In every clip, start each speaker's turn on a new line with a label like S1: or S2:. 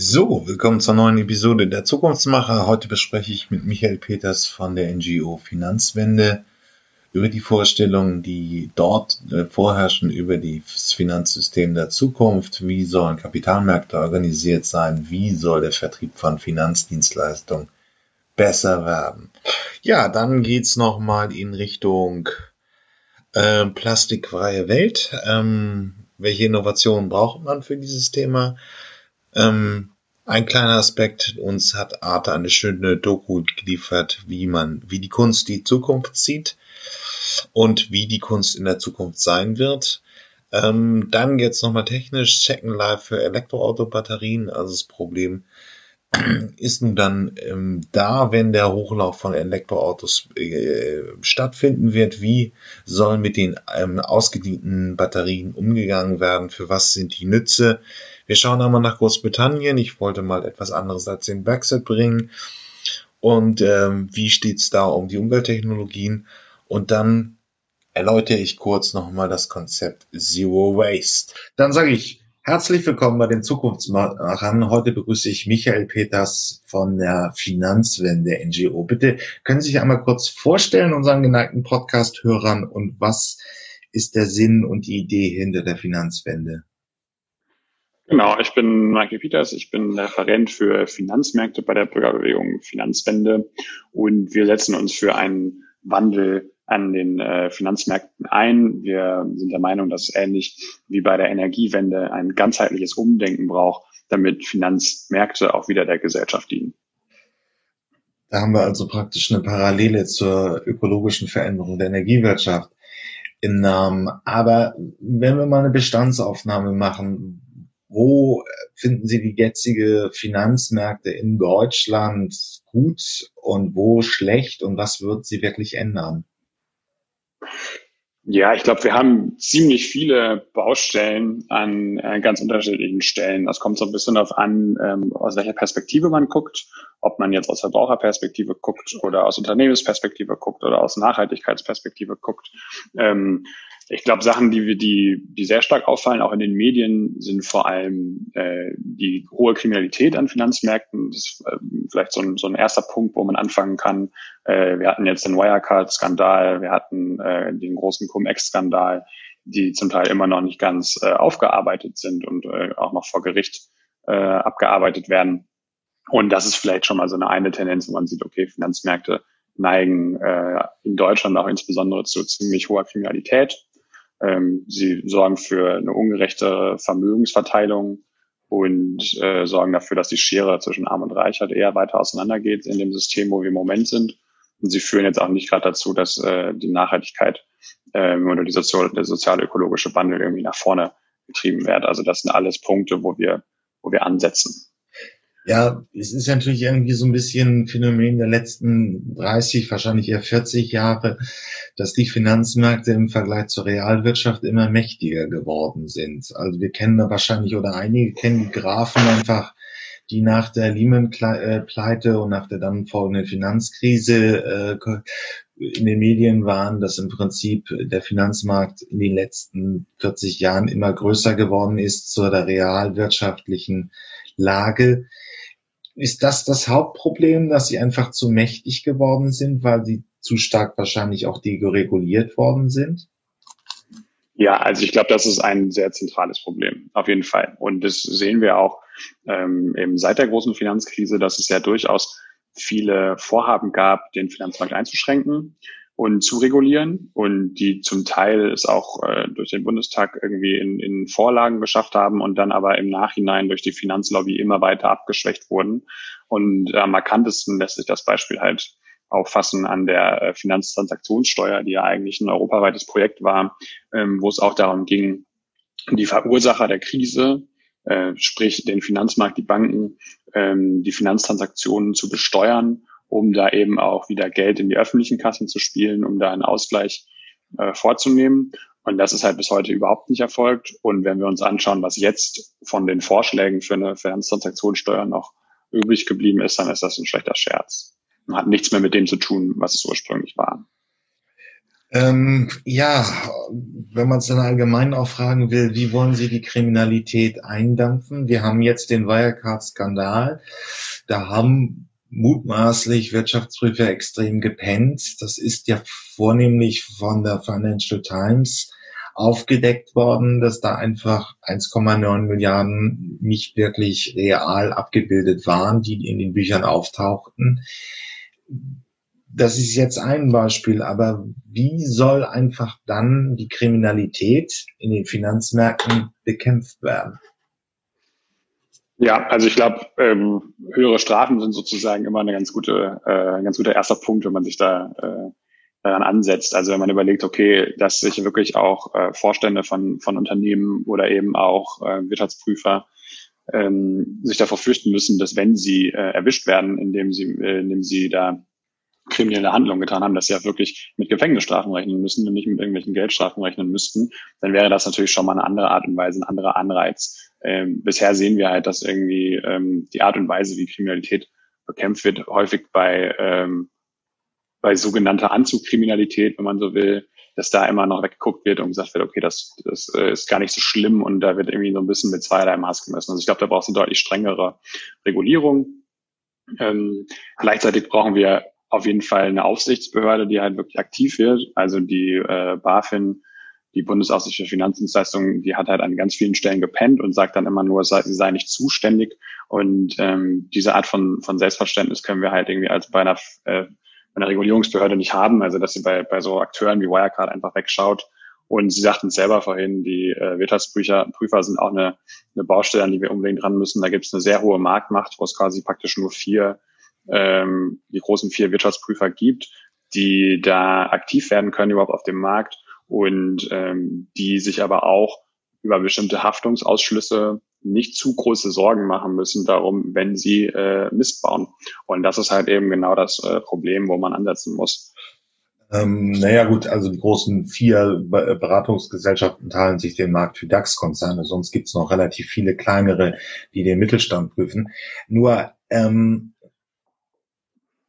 S1: So, willkommen zur neuen Episode der Zukunftsmacher. Heute bespreche ich mit Michael Peters von der NGO Finanzwende über die Vorstellungen, die dort äh, vorherrschen über das Finanzsystem der Zukunft. Wie sollen Kapitalmärkte organisiert sein? Wie soll der Vertrieb von Finanzdienstleistungen besser werden? Ja, dann geht's nochmal in Richtung äh, plastikfreie Welt. Ähm, welche Innovationen braucht man für dieses Thema? Ähm, ein kleiner Aspekt, uns hat Arte eine schöne Doku geliefert, wie man, wie die Kunst die Zukunft sieht und wie die Kunst in der Zukunft sein wird. Ähm, dann jetzt nochmal technisch, Second Life für Elektroautobatterien, also das Problem ist nun dann ähm, da, wenn der Hochlauf von Elektroautos äh, stattfinden wird, wie soll mit den ähm, ausgedienten Batterien umgegangen werden, für was sind die Nütze, wir schauen einmal nach Großbritannien. Ich wollte mal etwas anderes als den Brexit bringen. Und ähm, wie steht's da um die Umwelttechnologien? Und dann erläutere ich kurz nochmal das Konzept Zero Waste. Dann sage ich herzlich willkommen bei den Zukunftsmachern. Heute begrüße ich Michael Peters von der Finanzwende NGO. Bitte können Sie sich einmal kurz vorstellen, unseren geneigten Podcast-Hörern, und was ist der Sinn und die Idee hinter der Finanzwende?
S2: Genau, ich bin Michael Peters, ich bin Referent für Finanzmärkte bei der Bürgerbewegung Finanzwende und wir setzen uns für einen Wandel an den äh, Finanzmärkten ein. Wir sind der Meinung, dass ähnlich wie bei der Energiewende ein ganzheitliches Umdenken braucht, damit Finanzmärkte auch wieder der Gesellschaft dienen.
S1: Da haben wir also praktisch eine Parallele zur ökologischen Veränderung der Energiewirtschaft im Namen. Aber wenn wir mal eine Bestandsaufnahme machen, wo finden Sie die jetzige Finanzmärkte in Deutschland gut und wo schlecht und was wird sie wirklich ändern?
S2: Ja, ich glaube, wir haben ziemlich viele Baustellen an äh, ganz unterschiedlichen Stellen. Das kommt so ein bisschen darauf an, ähm, aus welcher Perspektive man guckt, ob man jetzt aus Verbraucherperspektive guckt oder aus Unternehmensperspektive guckt oder aus Nachhaltigkeitsperspektive guckt. Ähm, ich glaube, Sachen, die wir, die, die sehr stark auffallen, auch in den Medien, sind vor allem äh, die hohe Kriminalität an Finanzmärkten. Das ist äh, vielleicht so ein, so ein erster Punkt, wo man anfangen kann. Äh, wir hatten jetzt den Wirecard-Skandal, wir hatten äh, den großen Cum-Ex-Skandal, die zum Teil immer noch nicht ganz äh, aufgearbeitet sind und äh, auch noch vor Gericht äh, abgearbeitet werden. Und das ist vielleicht schon mal so eine eine Tendenz, wo man sieht, okay, Finanzmärkte neigen äh, in Deutschland auch insbesondere zu ziemlich hoher Kriminalität. Ähm, sie sorgen für eine ungerechte Vermögensverteilung und äh, sorgen dafür, dass die Schere zwischen Arm und Reich halt eher weiter auseinandergeht in dem System, wo wir im Moment sind. Und sie führen jetzt auch nicht gerade dazu, dass äh, die Nachhaltigkeit ähm, oder die sozial, der sozial-ökologische Wandel irgendwie nach vorne getrieben wird. Also das sind alles Punkte, wo wir, wo wir ansetzen.
S1: Ja, es ist natürlich irgendwie so ein bisschen ein Phänomen der letzten 30, wahrscheinlich eher 40 Jahre, dass die Finanzmärkte im Vergleich zur Realwirtschaft immer mächtiger geworden sind. Also wir kennen da wahrscheinlich oder einige kennen die Graphen einfach, die nach der Lehman-Pleite und nach der dann folgenden Finanzkrise äh, in den Medien waren, dass im Prinzip der Finanzmarkt in den letzten 40 Jahren immer größer geworden ist zur der realwirtschaftlichen Lage. Ist das das Hauptproblem, dass sie einfach zu mächtig geworden sind, weil sie zu stark wahrscheinlich auch dereguliert worden sind?
S2: Ja, also ich glaube, das ist ein sehr zentrales Problem, auf jeden Fall. Und das sehen wir auch ähm, eben seit der großen Finanzkrise, dass es ja durchaus viele Vorhaben gab, den Finanzmarkt einzuschränken und zu regulieren und die zum Teil es auch äh, durch den Bundestag irgendwie in, in Vorlagen geschafft haben und dann aber im Nachhinein durch die Finanzlobby immer weiter abgeschwächt wurden. Und am markantesten lässt sich das Beispiel halt auffassen an der äh, Finanztransaktionssteuer, die ja eigentlich ein europaweites Projekt war, ähm, wo es auch darum ging, die Verursacher der Krise, äh, sprich den Finanzmarkt, die Banken, ähm, die Finanztransaktionen zu besteuern um da eben auch wieder Geld in die öffentlichen Kassen zu spielen, um da einen Ausgleich äh, vorzunehmen. Und das ist halt bis heute überhaupt nicht erfolgt. Und wenn wir uns anschauen, was jetzt von den Vorschlägen für eine Finanztransaktionssteuer noch übrig geblieben ist, dann ist das ein schlechter Scherz. Man hat nichts mehr mit dem zu tun, was es ursprünglich war.
S1: Ähm, ja, wenn man es dann allgemein auch fragen will, wie wollen Sie die Kriminalität eindampfen? Wir haben jetzt den Wirecard-Skandal. Da haben mutmaßlich Wirtschaftsprüfer extrem gepennt. Das ist ja vornehmlich von der Financial Times aufgedeckt worden, dass da einfach 1,9 Milliarden nicht wirklich real abgebildet waren, die in den Büchern auftauchten das ist jetzt ein Beispiel, aber wie soll einfach dann die Kriminalität in den Finanzmärkten bekämpft werden?
S2: Ja, also ich glaube, ähm, höhere Strafen sind sozusagen immer eine ganz gute, äh, ein ganz guter erster Punkt, wenn man sich da äh, daran ansetzt. Also wenn man überlegt, okay, dass sich wirklich auch äh, Vorstände von, von Unternehmen oder eben auch äh, Wirtschaftsprüfer ähm, sich davor fürchten müssen, dass wenn sie äh, erwischt werden, indem sie, äh, indem sie da kriminelle Handlung getan haben, dass sie ja wirklich mit Gefängnisstrafen rechnen müssen und nicht mit irgendwelchen Geldstrafen rechnen müssten, dann wäre das natürlich schon mal eine andere Art und Weise, ein anderer Anreiz. Ähm, bisher sehen wir halt, dass irgendwie ähm, die Art und Weise, wie Kriminalität bekämpft wird, häufig bei, ähm, bei sogenannter Anzugkriminalität, wenn man so will, dass da immer noch weggeguckt wird und gesagt wird, okay, das, das äh, ist gar nicht so schlimm und da wird irgendwie so ein bisschen mit zweierlei Maß gemessen. Also ich glaube, da braucht es eine deutlich strengere Regulierung. Ähm, gleichzeitig brauchen wir auf jeden Fall eine Aufsichtsbehörde, die halt wirklich aktiv wird. Also die äh, BaFin, die Bundesaufsicht für Finanzdienstleistungen, die hat halt an ganz vielen Stellen gepennt und sagt dann immer nur, sie sei nicht zuständig. Und ähm, diese Art von, von Selbstverständnis können wir halt irgendwie als bei einer, äh, bei einer Regulierungsbehörde nicht haben. Also dass sie bei, bei so Akteuren wie Wirecard einfach wegschaut. Und Sie sagten selber vorhin, die äh, Wirtschaftsprüfer Prüfer sind auch eine, eine Baustelle, an die wir unbedingt dran müssen. Da gibt es eine sehr hohe Marktmacht, wo es quasi praktisch nur vier ähm, die großen vier Wirtschaftsprüfer gibt, die da aktiv werden können überhaupt auf dem Markt und ähm, die sich aber auch über bestimmte Haftungsausschlüsse nicht zu große Sorgen machen müssen darum, wenn sie äh, Mist. Und das ist halt eben genau das äh, Problem, wo man ansetzen muss.
S1: Ähm, naja gut, also die großen vier Beratungsgesellschaften teilen sich den Markt für DAX-Konzerne, sonst gibt's noch relativ viele kleinere, die den Mittelstand prüfen. Nur ähm,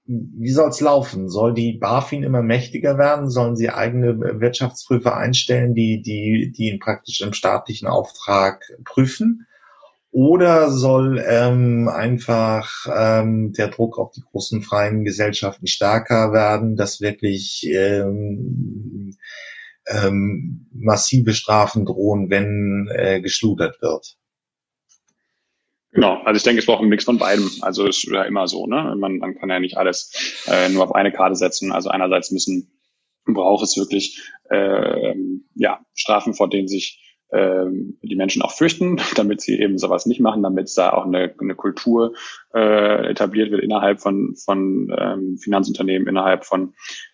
S1: wie soll es laufen? Soll die BaFin immer mächtiger werden? Sollen sie eigene Wirtschaftsprüfer einstellen, die, die, die ihn praktisch im staatlichen Auftrag prüfen? Oder soll ähm, einfach ähm, der Druck auf die großen freien Gesellschaften stärker werden, dass wirklich ähm, ähm, massive Strafen drohen, wenn äh, geschludert wird?
S2: Genau, also ich denke, es braucht ein Mix von beidem. Also ist ja immer so, ne? Man, man kann ja nicht alles äh, nur auf eine Karte setzen. Also einerseits müssen braucht es wirklich äh, ja, Strafen, vor denen sich äh, die Menschen auch fürchten, damit sie eben sowas nicht machen, damit da auch eine, eine Kultur äh, etabliert wird innerhalb von, von ähm, Finanzunternehmen, innerhalb von,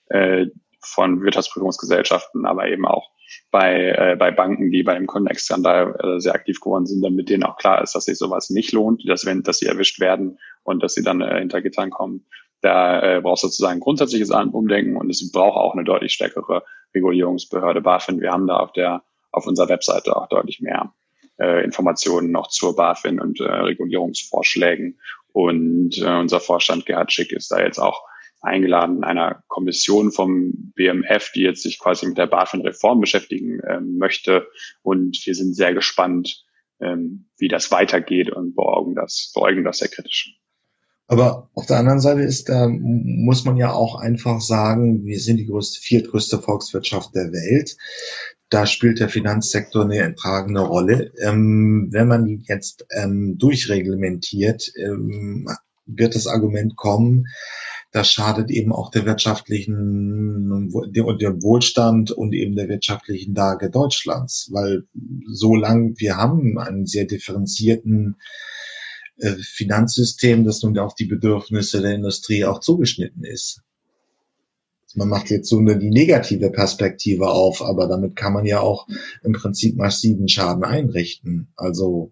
S2: äh, von Wirtschaftsprüfungsgesellschaften, aber eben auch bei, äh, bei Banken, die bei dem Connex-Skandal äh, sehr aktiv geworden sind, damit denen auch klar ist, dass sich sowas nicht lohnt, dass wenn, dass sie erwischt werden und dass sie dann äh, hinter Gittern kommen. Da äh, braucht es sozusagen grundsätzliches Umdenken und es braucht auch eine deutlich stärkere Regulierungsbehörde BaFin. Wir haben da auf der auf unserer Webseite auch deutlich mehr äh, Informationen noch zur BaFin und äh, Regulierungsvorschlägen. Und äh, unser Vorstand Gerhard Schick ist da jetzt auch eingeladen, einer Kommission vom BMF, die jetzt sich quasi mit der BaFin-Reform beschäftigen äh, möchte. Und wir sind sehr gespannt, ähm, wie das weitergeht und beäugen das, beäugen das sehr kritisch.
S1: Aber auf der anderen Seite ist, da muss man ja auch einfach sagen, wir sind die größte, viertgrößte Volkswirtschaft der Welt. Da spielt der Finanzsektor eine tragende Rolle. Ähm, wenn man die jetzt ähm, durchreglementiert, ähm, wird das Argument kommen, das schadet eben auch der wirtschaftlichen, dem Wohlstand und eben der wirtschaftlichen Lage Deutschlands, weil so lang wir haben einen sehr differenzierten äh, Finanzsystem, das nun auf die Bedürfnisse der Industrie auch zugeschnitten ist. Man macht jetzt so nur die negative Perspektive auf, aber damit kann man ja auch im Prinzip massiven Schaden einrichten. Also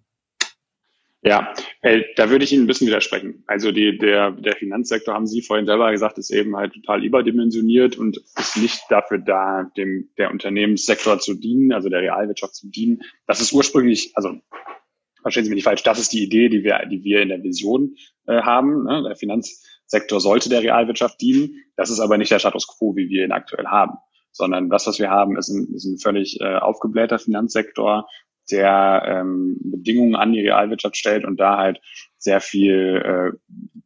S2: ja, äh, da würde ich Ihnen ein bisschen widersprechen. Also die, der, der Finanzsektor, haben Sie vorhin selber gesagt, ist eben halt total überdimensioniert und ist nicht dafür da, dem der Unternehmenssektor zu dienen, also der Realwirtschaft zu dienen. Das ist ursprünglich, also verstehen Sie mich nicht falsch, das ist die Idee, die wir, die wir in der Vision äh, haben. Ne? Der Finanzsektor sollte der Realwirtschaft dienen. Das ist aber nicht der Status quo, wie wir ihn aktuell haben. sondern das, was wir haben, ist ein, ist ein völlig äh, aufgeblähter Finanzsektor, der ähm, Bedingungen an die Realwirtschaft stellt und da halt sehr viel äh,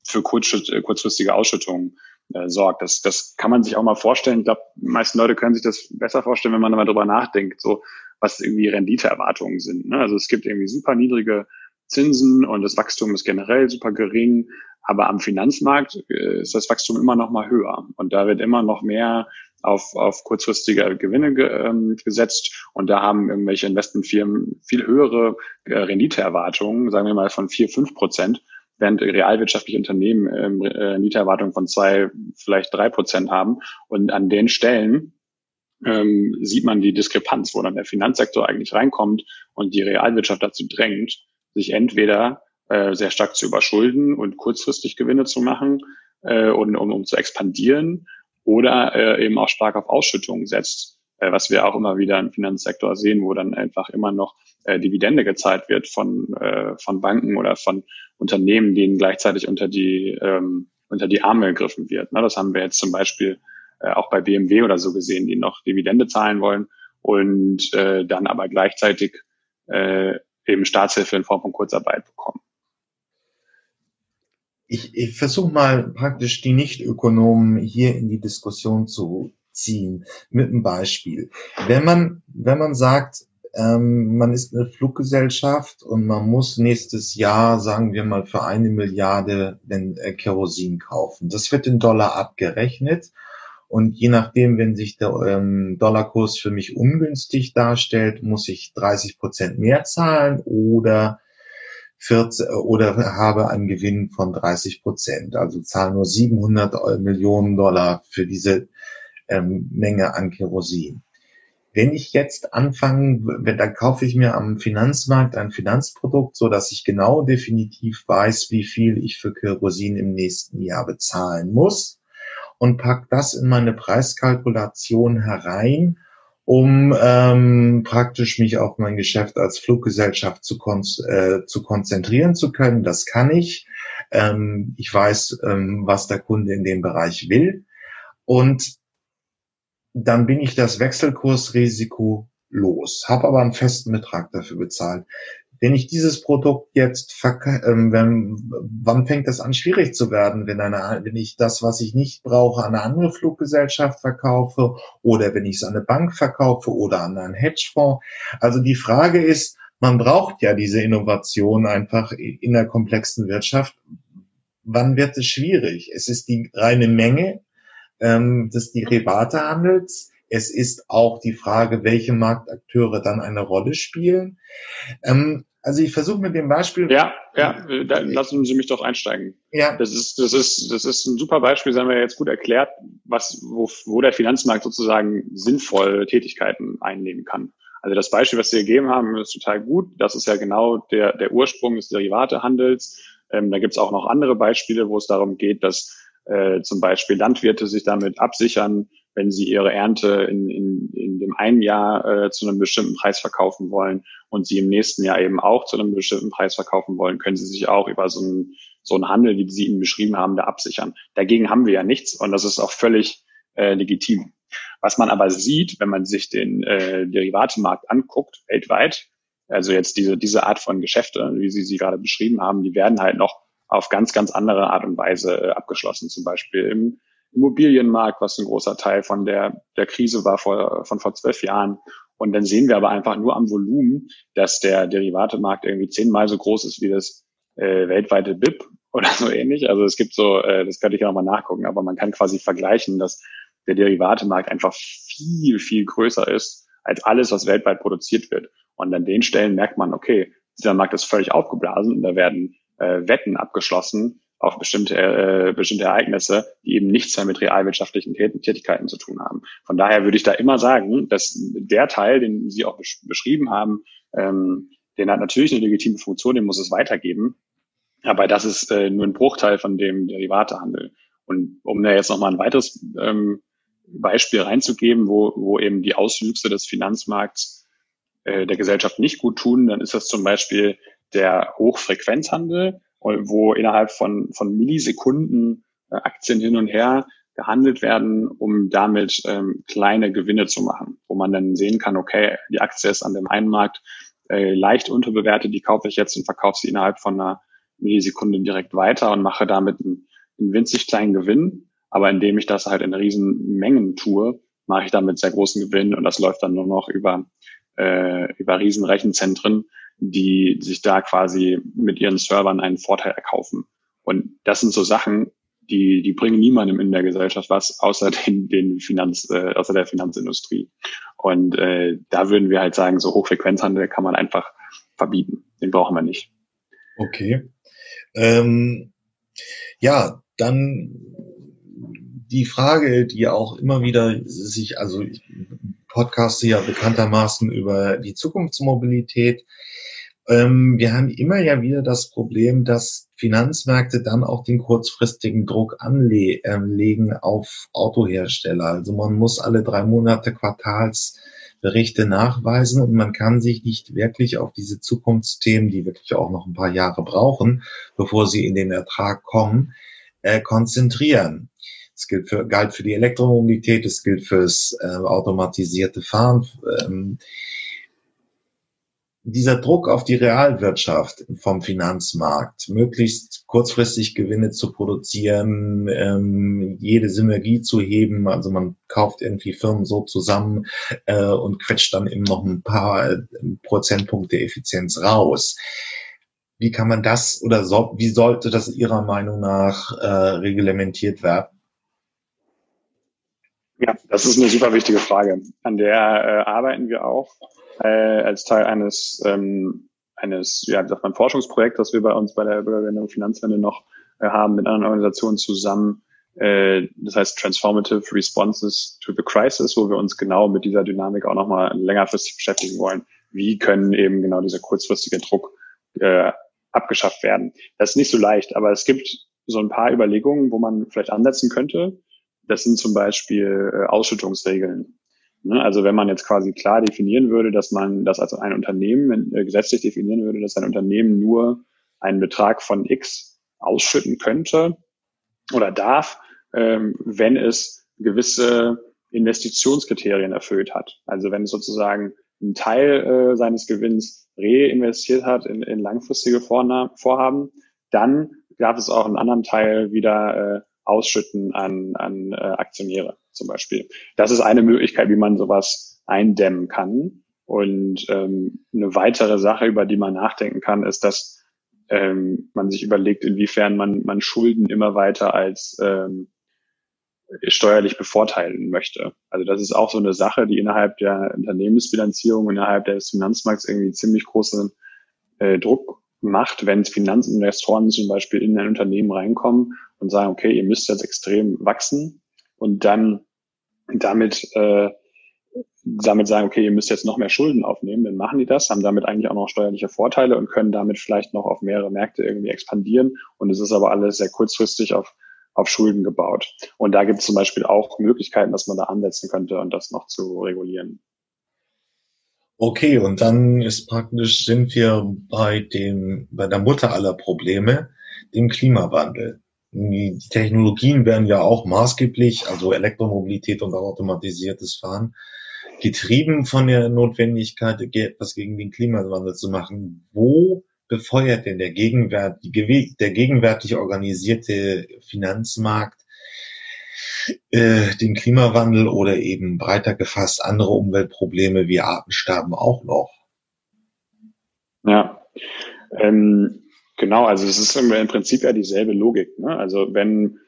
S2: für kurzfristige Ausschüttungen äh, sorgt. Das, das kann man sich auch mal vorstellen. Ich glaube, die meisten Leute können sich das besser vorstellen, wenn man mal drüber nachdenkt, so was irgendwie Renditeerwartungen sind. Ne? Also es gibt irgendwie super niedrige Zinsen und das Wachstum ist generell super gering, aber am Finanzmarkt äh, ist das Wachstum immer noch mal höher und da wird immer noch mehr auf, auf kurzfristige Gewinne ge, ähm, gesetzt und da haben irgendwelche Investmentfirmen viel höhere äh, Renditeerwartungen, sagen wir mal von vier fünf Prozent, während realwirtschaftliche Unternehmen ähm, äh, Renditeerwartungen von zwei, vielleicht drei Prozent haben. Und an den Stellen ähm, sieht man die Diskrepanz, wo dann der Finanzsektor eigentlich reinkommt und die Realwirtschaft dazu drängt, sich entweder äh, sehr stark zu überschulden und kurzfristig Gewinne zu machen äh, und um, um zu expandieren oder äh, eben auch stark auf Ausschüttungen setzt, äh, was wir auch immer wieder im Finanzsektor sehen, wo dann einfach immer noch äh, Dividende gezahlt wird von, äh, von Banken oder von Unternehmen, denen gleichzeitig unter die, ähm, unter die Arme gegriffen wird. Ne? Das haben wir jetzt zum Beispiel äh, auch bei BMW oder so gesehen, die noch Dividende zahlen wollen und äh, dann aber gleichzeitig äh, eben Staatshilfe in Form von Kurzarbeit bekommen.
S1: Ich, ich versuche mal praktisch die Nichtökonomen hier in die Diskussion zu ziehen mit einem Beispiel. Wenn man, wenn man sagt, ähm, man ist eine Fluggesellschaft und man muss nächstes Jahr, sagen wir mal, für eine Milliarde den, äh, Kerosin kaufen. Das wird in Dollar abgerechnet. Und je nachdem, wenn sich der ähm, Dollarkurs für mich ungünstig darstellt, muss ich 30 Prozent mehr zahlen oder 40, oder habe einen Gewinn von 30 Prozent. Also zahle nur 700 Millionen Dollar für diese ähm, Menge an Kerosin. Wenn ich jetzt anfange, dann kaufe ich mir am Finanzmarkt ein Finanzprodukt, so dass ich genau definitiv weiß, wie viel ich für Kerosin im nächsten Jahr bezahlen muss und pack das in meine Preiskalkulation herein, um ähm, praktisch mich auf mein Geschäft als Fluggesellschaft zu, kon äh, zu konzentrieren zu können. Das kann ich. Ähm, ich weiß, ähm, was der Kunde in dem Bereich will. Und dann bin ich das Wechselkursrisiko los, habe aber einen festen Betrag dafür bezahlt. Wenn ich dieses Produkt jetzt, ähm, wenn, wann fängt das an schwierig zu werden, wenn, eine, wenn ich das, was ich nicht brauche, an eine andere Fluggesellschaft verkaufe oder wenn ich es an eine Bank verkaufe oder an einen Hedgefonds? Also die Frage ist, man braucht ja diese Innovation einfach in der komplexen Wirtschaft. Wann wird es schwierig? Es ist die reine Menge, ähm, des Derivatehandels. Es ist auch die Frage, welche Marktakteure dann eine Rolle spielen. Ähm, also ich versuche mit dem Beispiel.
S2: Ja, ja, dann lassen Sie mich doch einsteigen. Ja. Das ist, das ist, das ist ein super Beispiel, das haben wir jetzt gut erklärt, was, wo, wo der Finanzmarkt sozusagen sinnvoll Tätigkeiten einnehmen kann. Also das Beispiel, was Sie gegeben haben, ist total gut. Das ist ja genau der, der Ursprung des Derivatehandels. Ähm, da gibt es auch noch andere Beispiele, wo es darum geht, dass äh, zum Beispiel Landwirte sich damit absichern, wenn sie ihre Ernte in, in, in dem einen Jahr äh, zu einem bestimmten Preis verkaufen wollen und sie im nächsten Jahr eben auch zu einem bestimmten Preis verkaufen wollen, können sie sich auch über so einen, so einen Handel, wie Sie ihn beschrieben haben, da absichern. Dagegen haben wir ja nichts und das ist auch völlig äh, legitim. Was man aber sieht, wenn man sich den äh, Derivatemarkt anguckt, weltweit, also jetzt diese, diese Art von Geschäfte, wie Sie sie gerade beschrieben haben, die werden halt noch auf ganz, ganz andere Art und Weise äh, abgeschlossen. Zum Beispiel im Immobilienmarkt, was ein großer Teil von der, der Krise war vor, von vor zwölf Jahren. Und dann sehen wir aber einfach nur am Volumen, dass der Derivatemarkt irgendwie zehnmal so groß ist wie das äh, weltweite BIP oder so ähnlich. Also es gibt so, äh, das könnte ich ja nochmal nachgucken, aber man kann quasi vergleichen, dass der Derivatemarkt einfach viel, viel größer ist als alles, was weltweit produziert wird. Und an den Stellen merkt man, okay, dieser Markt ist völlig aufgeblasen und da werden äh, Wetten abgeschlossen auf bestimmte, äh, bestimmte Ereignisse, die eben nichts mehr mit realwirtschaftlichen Tätigkeiten zu tun haben. Von daher würde ich da immer sagen, dass der Teil, den Sie auch besch beschrieben haben, ähm, den hat natürlich eine legitime Funktion, den muss es weitergeben. Aber das ist äh, nur ein Bruchteil von dem Derivatehandel. Und um da jetzt nochmal ein weiteres ähm, Beispiel reinzugeben, wo, wo eben die Auswüchse des Finanzmarkts äh, der Gesellschaft nicht gut tun, dann ist das zum Beispiel der Hochfrequenzhandel, wo innerhalb von, von Millisekunden äh, Aktien hin und her gehandelt werden, um damit ähm, kleine Gewinne zu machen, wo man dann sehen kann, okay, die Aktie ist an dem einen Markt äh, leicht unterbewertet, die kaufe ich jetzt und verkaufe sie innerhalb von einer Millisekunde direkt weiter und mache damit einen, einen winzig kleinen Gewinn. Aber indem ich das halt in riesen Mengen tue, mache ich damit sehr großen Gewinn und das läuft dann nur noch über, äh, über riesen Rechenzentren, die sich da quasi mit ihren Servern einen Vorteil erkaufen. Und das sind so Sachen, die, die bringen niemandem in der Gesellschaft was, außer den, den Finanz, äh, außer der Finanzindustrie. Und äh, da würden wir halt sagen, so Hochfrequenzhandel kann man einfach verbieten. Den brauchen wir nicht.
S1: Okay. Ähm, ja, dann die Frage, die auch immer wieder sich, also ich podcaste ja bekanntermaßen über die Zukunftsmobilität. Ähm, wir haben immer ja wieder das Problem, dass Finanzmärkte dann auch den kurzfristigen Druck anlegen auf Autohersteller. Also man muss alle drei Monate Quartalsberichte nachweisen und man kann sich nicht wirklich auf diese Zukunftsthemen, die wirklich auch noch ein paar Jahre brauchen, bevor sie in den Ertrag kommen, äh, konzentrieren. Es gilt für, galt für die Elektromobilität, es gilt fürs äh, automatisierte Fahren. Ähm, dieser Druck auf die Realwirtschaft vom Finanzmarkt, möglichst kurzfristig Gewinne zu produzieren, ähm, jede Synergie zu heben, also man kauft irgendwie Firmen so zusammen äh, und quetscht dann eben noch ein paar äh, Prozentpunkte Effizienz raus. Wie kann man das oder so, wie sollte das Ihrer Meinung nach äh, reglementiert werden?
S2: Ja, das ist eine super wichtige Frage. An der äh, arbeiten wir auch äh, als Teil eines, ähm, eines, ja, wie sagt man, Forschungsprojekts, das wir bei uns bei der Bürgerwende Finanzwende noch äh, haben mit anderen Organisationen zusammen. Äh, das heißt Transformative Responses to the Crisis, wo wir uns genau mit dieser Dynamik auch nochmal längerfristig beschäftigen wollen. Wie können eben genau dieser kurzfristige Druck äh, abgeschafft werden? Das ist nicht so leicht, aber es gibt so ein paar Überlegungen, wo man vielleicht ansetzen könnte. Das sind zum Beispiel äh, Ausschüttungsregeln. Ne? Also wenn man jetzt quasi klar definieren würde, dass man das als ein Unternehmen äh, gesetzlich definieren würde, dass ein Unternehmen nur einen Betrag von X ausschütten könnte oder darf, ähm, wenn es gewisse Investitionskriterien erfüllt hat. Also wenn es sozusagen einen Teil äh, seines Gewinns reinvestiert hat in, in langfristige Vorhaben, dann darf es auch einen anderen Teil wieder äh, ausschütten an, an Aktionäre zum Beispiel. Das ist eine Möglichkeit, wie man sowas eindämmen kann. Und ähm, eine weitere Sache, über die man nachdenken kann, ist, dass ähm, man sich überlegt, inwiefern man, man Schulden immer weiter als ähm, steuerlich bevorteilen möchte. Also das ist auch so eine Sache, die innerhalb der Unternehmensbilanzierung, innerhalb des Finanzmarkts irgendwie ziemlich großen äh, Druck macht, wenn Finanzinvestoren zum Beispiel in ein Unternehmen reinkommen und sagen, okay, ihr müsst jetzt extrem wachsen und dann damit, äh, damit sagen, okay, ihr müsst jetzt noch mehr Schulden aufnehmen, dann machen die das, haben damit eigentlich auch noch steuerliche Vorteile und können damit vielleicht noch auf mehrere Märkte irgendwie expandieren. Und es ist aber alles sehr kurzfristig auf, auf Schulden gebaut. Und da gibt es zum Beispiel auch Möglichkeiten, dass man da ansetzen könnte und das noch zu regulieren.
S1: Okay, und dann ist praktisch, sind wir bei dem, bei der Mutter aller Probleme, dem Klimawandel. Die Technologien werden ja auch maßgeblich, also Elektromobilität und automatisiertes Fahren, getrieben von der Notwendigkeit, etwas gegen den Klimawandel zu machen. Wo befeuert denn der, Gegenwart, der gegenwärtig organisierte Finanzmarkt äh, den Klimawandel oder eben breiter gefasst andere Umweltprobleme wie Artensterben auch noch?
S2: Ja, ähm, genau, also es ist im Prinzip ja dieselbe Logik. Ne? Also wenn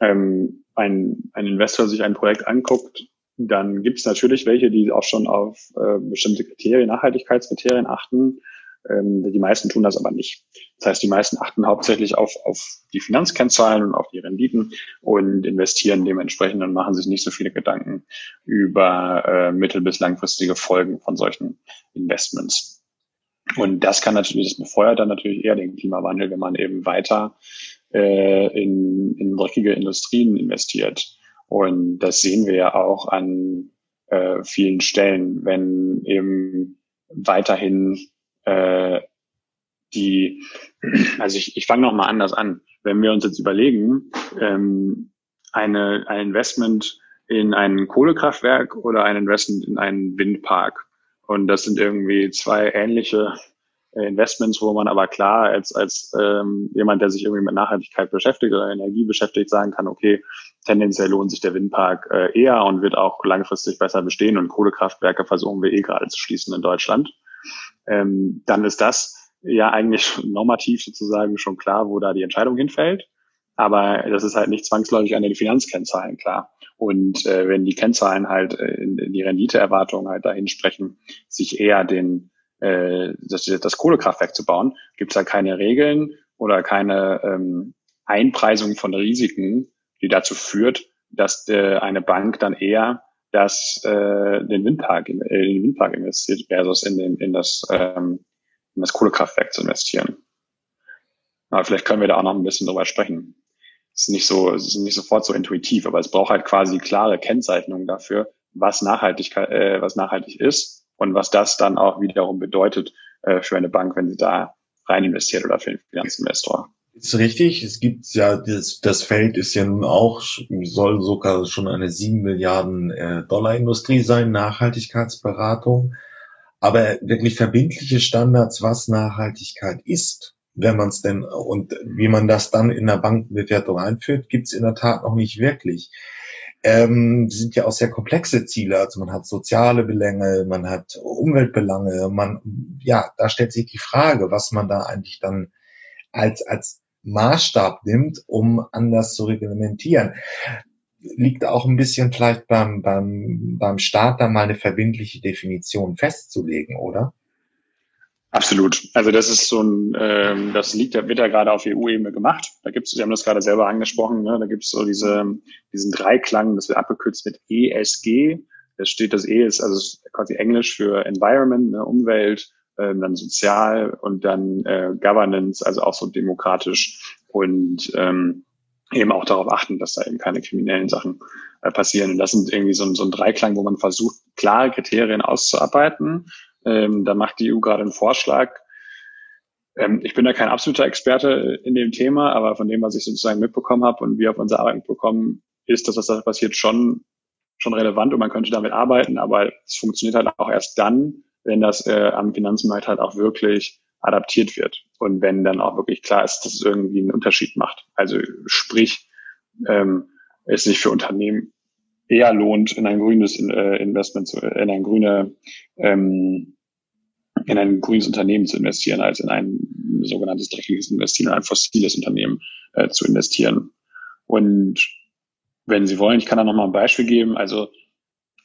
S2: ähm, ein, ein Investor sich ein Projekt anguckt, dann gibt es natürlich welche, die auch schon auf äh, bestimmte Kriterien, Nachhaltigkeitskriterien achten. Ähm, die meisten tun das aber nicht. Das heißt, die meisten achten hauptsächlich auf, auf die Finanzkennzahlen und auf die Renditen und investieren dementsprechend und machen sich nicht so viele Gedanken über äh, mittel- bis langfristige Folgen von solchen Investments. Und das kann natürlich, das befeuert dann natürlich eher den Klimawandel, wenn man eben weiter äh, in, in dreckige Industrien investiert. Und das sehen wir ja auch an äh, vielen Stellen, wenn eben weiterhin äh, die, also ich, ich fange noch mal anders an. Wenn wir uns jetzt überlegen, ähm, eine, ein Investment in ein Kohlekraftwerk oder ein Investment in einen Windpark. Und das sind irgendwie zwei ähnliche äh, Investments, wo man aber klar als, als ähm, jemand, der sich irgendwie mit Nachhaltigkeit beschäftigt oder Energie beschäftigt, sagen kann, okay, tendenziell lohnt sich der Windpark äh, eher und wird auch langfristig besser bestehen und Kohlekraftwerke versuchen wir eh gerade zu schließen in Deutschland. Ähm, dann ist das ja eigentlich normativ sozusagen schon klar, wo da die Entscheidung hinfällt. Aber das ist halt nicht zwangsläufig an den Finanzkennzahlen klar. Und äh, wenn die Kennzahlen halt äh, in, die Renditeerwartungen halt dahin sprechen, sich eher den äh, das, das Kohlekraftwerk zu bauen, gibt es da keine Regeln oder keine ähm, Einpreisung von Risiken, die dazu führt, dass äh, eine Bank dann eher das äh, den Windpark in, äh, den Windpark investiert versus in den in das ähm, in das Kohlekraftwerk zu investieren. Aber vielleicht können wir da auch noch ein bisschen drüber sprechen ist nicht so, ist nicht sofort so intuitiv, aber es braucht halt quasi klare Kennzeichnungen dafür, was Nachhaltigkeit, äh, was nachhaltig ist und was das dann auch wiederum bedeutet äh, für eine Bank, wenn sie da rein investiert oder für einen Finanzinvestor.
S1: Ist richtig. Es gibt ja, das, das Feld ist ja nun auch, soll sogar schon eine sieben Milliarden äh, Dollar Industrie sein, Nachhaltigkeitsberatung. Aber wirklich verbindliche Standards, was Nachhaltigkeit ist, wenn man es denn und wie man das dann in der Bankenbewertung einführt, gibt es in der Tat noch nicht wirklich. Ähm, sind ja auch sehr komplexe Ziele. Also man hat soziale Belänge, man hat Umweltbelange, man, ja, da stellt sich die Frage, was man da eigentlich dann als, als Maßstab nimmt, um anders zu reglementieren. Liegt auch ein bisschen vielleicht beim, beim, beim Staat da mal eine verbindliche Definition festzulegen, oder?
S2: Absolut. Also das ist so ein, ähm, das liegt, wird ja gerade auf EU-Ebene gemacht. Da gibt es, Sie haben das gerade selber angesprochen, ne? da gibt es so diese, diesen Dreiklang, das wird abgekürzt mit ESG. Das steht, das E ist also quasi Englisch für Environment, ne? Umwelt, ähm, dann Sozial und dann äh, Governance, also auch so demokratisch und ähm, eben auch darauf achten, dass da eben keine kriminellen Sachen äh, passieren. Und das sind irgendwie so so ein Dreiklang, wo man versucht, klare Kriterien auszuarbeiten ähm, da macht die EU gerade einen Vorschlag. Ähm, ich bin da kein absoluter Experte in dem Thema, aber von dem, was ich sozusagen mitbekommen habe und wir auf unsere Arbeit bekommen, ist das, was da passiert, schon, schon relevant und man könnte damit arbeiten, aber es funktioniert halt auch erst dann, wenn das äh, am Finanzmarkt halt auch wirklich adaptiert wird und wenn dann auch wirklich klar ist, dass es irgendwie einen Unterschied macht. Also sprich, ähm, es sich für Unternehmen eher lohnt, in ein grünes äh, Investment, zu, in ein grüne, ähm, in ein grünes Unternehmen zu investieren, als in ein sogenanntes dreckiges Investieren, ein fossiles Unternehmen äh, zu investieren. Und wenn Sie wollen, ich kann da nochmal ein Beispiel geben. Also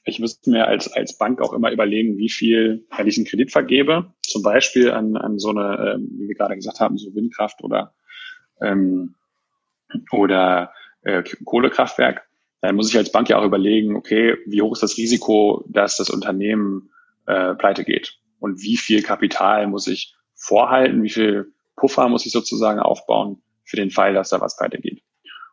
S2: ich müsste mir als, als Bank auch immer überlegen, wie viel, wenn ich einen Kredit vergebe, zum Beispiel an, an so eine, ähm, wie wir gerade gesagt haben, so Windkraft oder, ähm, oder äh, Kohlekraftwerk, dann muss ich als Bank ja auch überlegen, okay, wie hoch ist das Risiko, dass das Unternehmen äh, pleite geht? Und wie viel Kapital muss ich vorhalten? Wie viel Puffer muss ich sozusagen aufbauen für den Fall, dass da was pleite geht?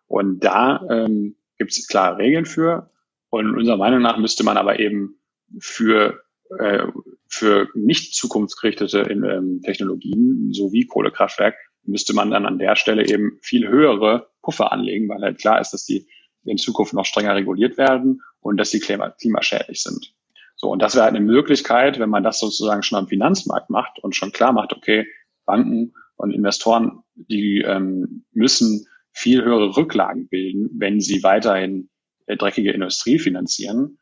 S2: Und da ähm, gibt es klare Regeln für. Und unserer Meinung nach müsste man aber eben für, äh, für nicht zukunftsgerichtete ähm, Technologien, so wie Kohlekraftwerk, müsste man dann an der Stelle eben viel höhere Puffer anlegen, weil halt klar ist, dass die in Zukunft noch strenger reguliert werden und dass sie klimaschädlich sind. So, und das wäre halt eine Möglichkeit, wenn man das sozusagen schon am Finanzmarkt macht und schon klar macht, okay, Banken und Investoren, die ähm, müssen viel höhere Rücklagen bilden, wenn sie weiterhin äh, dreckige Industrie finanzieren.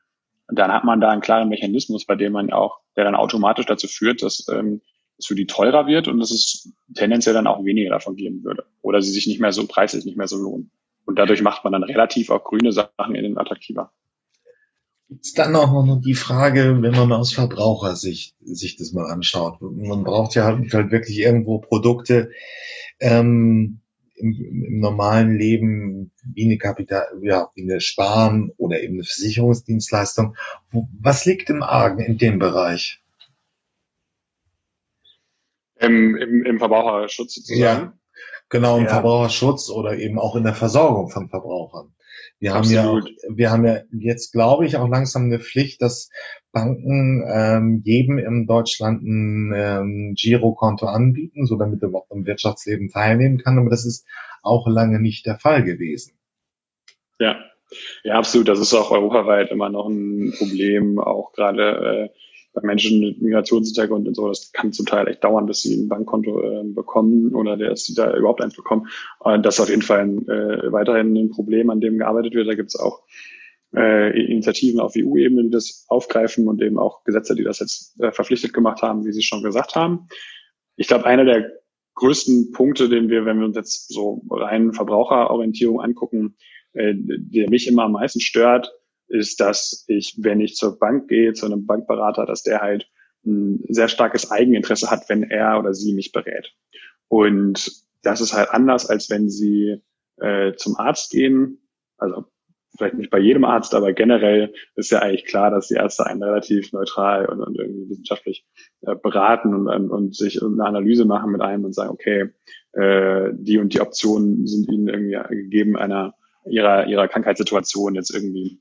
S2: Und dann hat man da einen klaren Mechanismus, bei dem man auch, der dann automatisch dazu führt, dass ähm, es für die teurer wird und dass es tendenziell dann auch weniger davon geben würde. Oder sie sich nicht mehr so preislich nicht mehr so lohnen. Und dadurch macht man dann relativ auch grüne Sachen innen attraktiver.
S1: Gibt es dann auch noch die Frage, wenn man aus Verbrauchersicht sich das mal anschaut. Man braucht ja halt, halt wirklich irgendwo Produkte ähm, im, im, normalen Leben wie eine Kapital, ja, wie eine Sparen oder eben eine Versicherungsdienstleistung. Was liegt im Argen in dem Bereich?
S2: Im, im, im Verbraucherschutz sozusagen. Ja.
S1: Genau, im ja. Verbraucherschutz oder eben auch in der Versorgung von Verbrauchern. Wir Absolut. haben ja, wir haben ja jetzt, glaube ich, auch langsam eine Pflicht, dass Banken ähm, jedem in Deutschland ein ähm, Girokonto anbieten, so damit er auch im Wirtschaftsleben teilnehmen kann. Aber das ist auch lange nicht der Fall gewesen.
S2: Ja, ja, absolut. Das ist auch europaweit immer noch ein Problem, auch gerade äh, bei Menschen mit Migrationshintergrund und so. Das kann zum Teil echt dauern, bis sie ein Bankkonto äh, bekommen oder dass sie da überhaupt eins bekommen. Und das ist auf jeden Fall ein, äh, weiterhin ein Problem, an dem gearbeitet wird. Da gibt es auch äh, Initiativen auf EU-Ebene, die das aufgreifen und eben auch Gesetze, die das jetzt äh, verpflichtet gemacht haben, wie Sie schon gesagt haben. Ich glaube, einer der größten Punkte, den wir, wenn wir uns jetzt so rein Verbraucherorientierung angucken, äh, der mich immer am meisten stört, ist, dass ich, wenn ich zur Bank gehe, zu einem Bankberater, dass der halt ein sehr starkes Eigeninteresse hat, wenn er oder sie mich berät. Und das ist halt anders, als wenn sie äh, zum Arzt gehen. Also vielleicht nicht bei jedem Arzt, aber generell ist ja eigentlich klar, dass die Ärzte einen relativ neutral und, und irgendwie wissenschaftlich äh, beraten und, und, und sich eine Analyse machen mit einem und sagen, okay, äh, die und die Optionen sind ihnen irgendwie gegeben einer ihrer ihrer Krankheitssituation jetzt irgendwie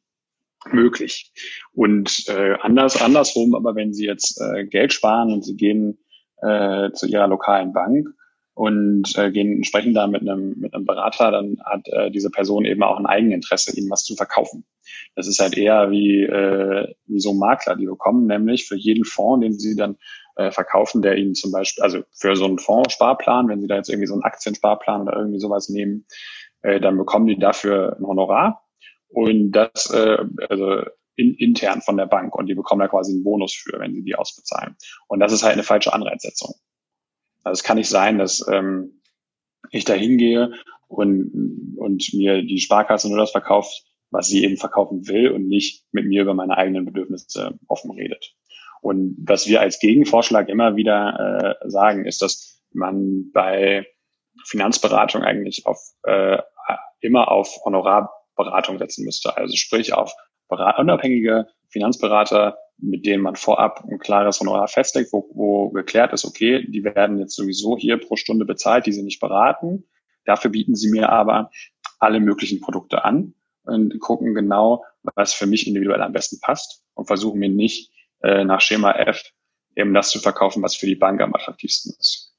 S2: möglich. Und äh, anders andersrum, aber wenn Sie jetzt äh, Geld sparen und Sie gehen äh, zu Ihrer lokalen Bank und äh, gehen sprechen da mit einem mit einem Berater, dann hat äh, diese Person eben auch ein Eigeninteresse, ihnen was zu verkaufen. Das ist halt eher wie äh, wie so ein Makler, die bekommen nämlich für jeden Fonds, den sie dann äh, verkaufen, der ihnen zum Beispiel, also für so einen Fondssparplan, wenn sie da jetzt irgendwie so einen Aktiensparplan oder irgendwie sowas nehmen, äh, dann bekommen die dafür ein Honorar und das äh, also in, intern von der Bank und die bekommen da quasi einen Bonus für, wenn sie die ausbezahlen. Und das ist halt eine falsche Anreizsetzung. Also es kann nicht sein, dass ähm, ich da hingehe und, und mir die Sparkasse nur das verkauft, was sie eben verkaufen will und nicht mit mir über meine eigenen Bedürfnisse offen redet. Und was wir als Gegenvorschlag immer wieder äh, sagen, ist, dass man bei Finanzberatung eigentlich auf äh, immer auf Honorarberatung setzen müsste. Also sprich auf unabhängige Finanzberater, mit denen man vorab ein klares Honorar festlegt, wo, wo geklärt ist, okay, die werden jetzt sowieso hier pro Stunde bezahlt, die sie nicht beraten. Dafür bieten sie mir aber alle möglichen Produkte an und gucken genau, was für mich individuell am besten passt und versuchen mir nicht äh, nach Schema F eben das zu verkaufen, was für die Bank am attraktivsten ist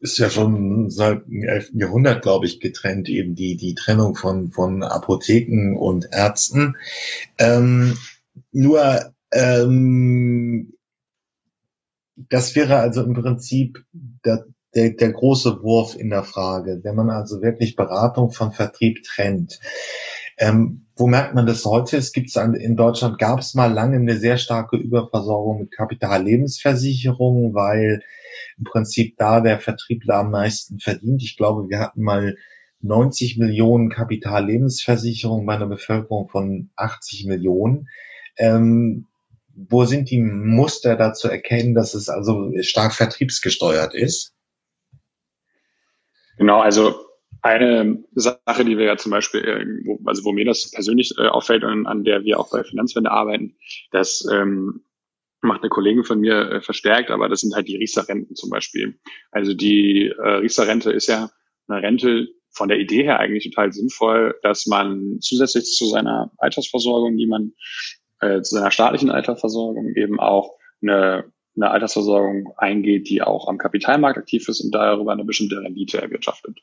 S1: ist ja schon seit dem 11. Jahrhundert, glaube ich, getrennt, eben die, die Trennung von, von Apotheken und Ärzten. Ähm, nur ähm, das wäre also im Prinzip der, der, der große Wurf in der Frage, wenn man also wirklich Beratung von Vertrieb trennt. Ähm, wo merkt man das heute? Es gibt in Deutschland gab es mal lange eine sehr starke Überversorgung mit Kapitallebensversicherungen, weil im Prinzip da der Vertriebler am meisten verdient. Ich glaube, wir hatten mal 90 Millionen Kapitallebensversicherungen bei einer Bevölkerung von 80 Millionen. Ähm, wo sind die Muster dazu erkennen, dass es also stark vertriebsgesteuert ist?
S2: Genau, also eine Sache, die wir ja zum Beispiel, äh, also wo mir das persönlich äh, auffällt und an der wir auch bei Finanzwende arbeiten, dass ähm, macht eine Kollegin von mir äh, verstärkt, aber das sind halt die Riester-Renten zum Beispiel. Also die äh, Riester-Rente ist ja eine Rente von der Idee her eigentlich total sinnvoll, dass man zusätzlich zu seiner Altersversorgung, die man äh, zu seiner staatlichen Altersversorgung eben auch eine, eine Altersversorgung eingeht, die auch am Kapitalmarkt aktiv ist und darüber eine bestimmte Rendite erwirtschaftet.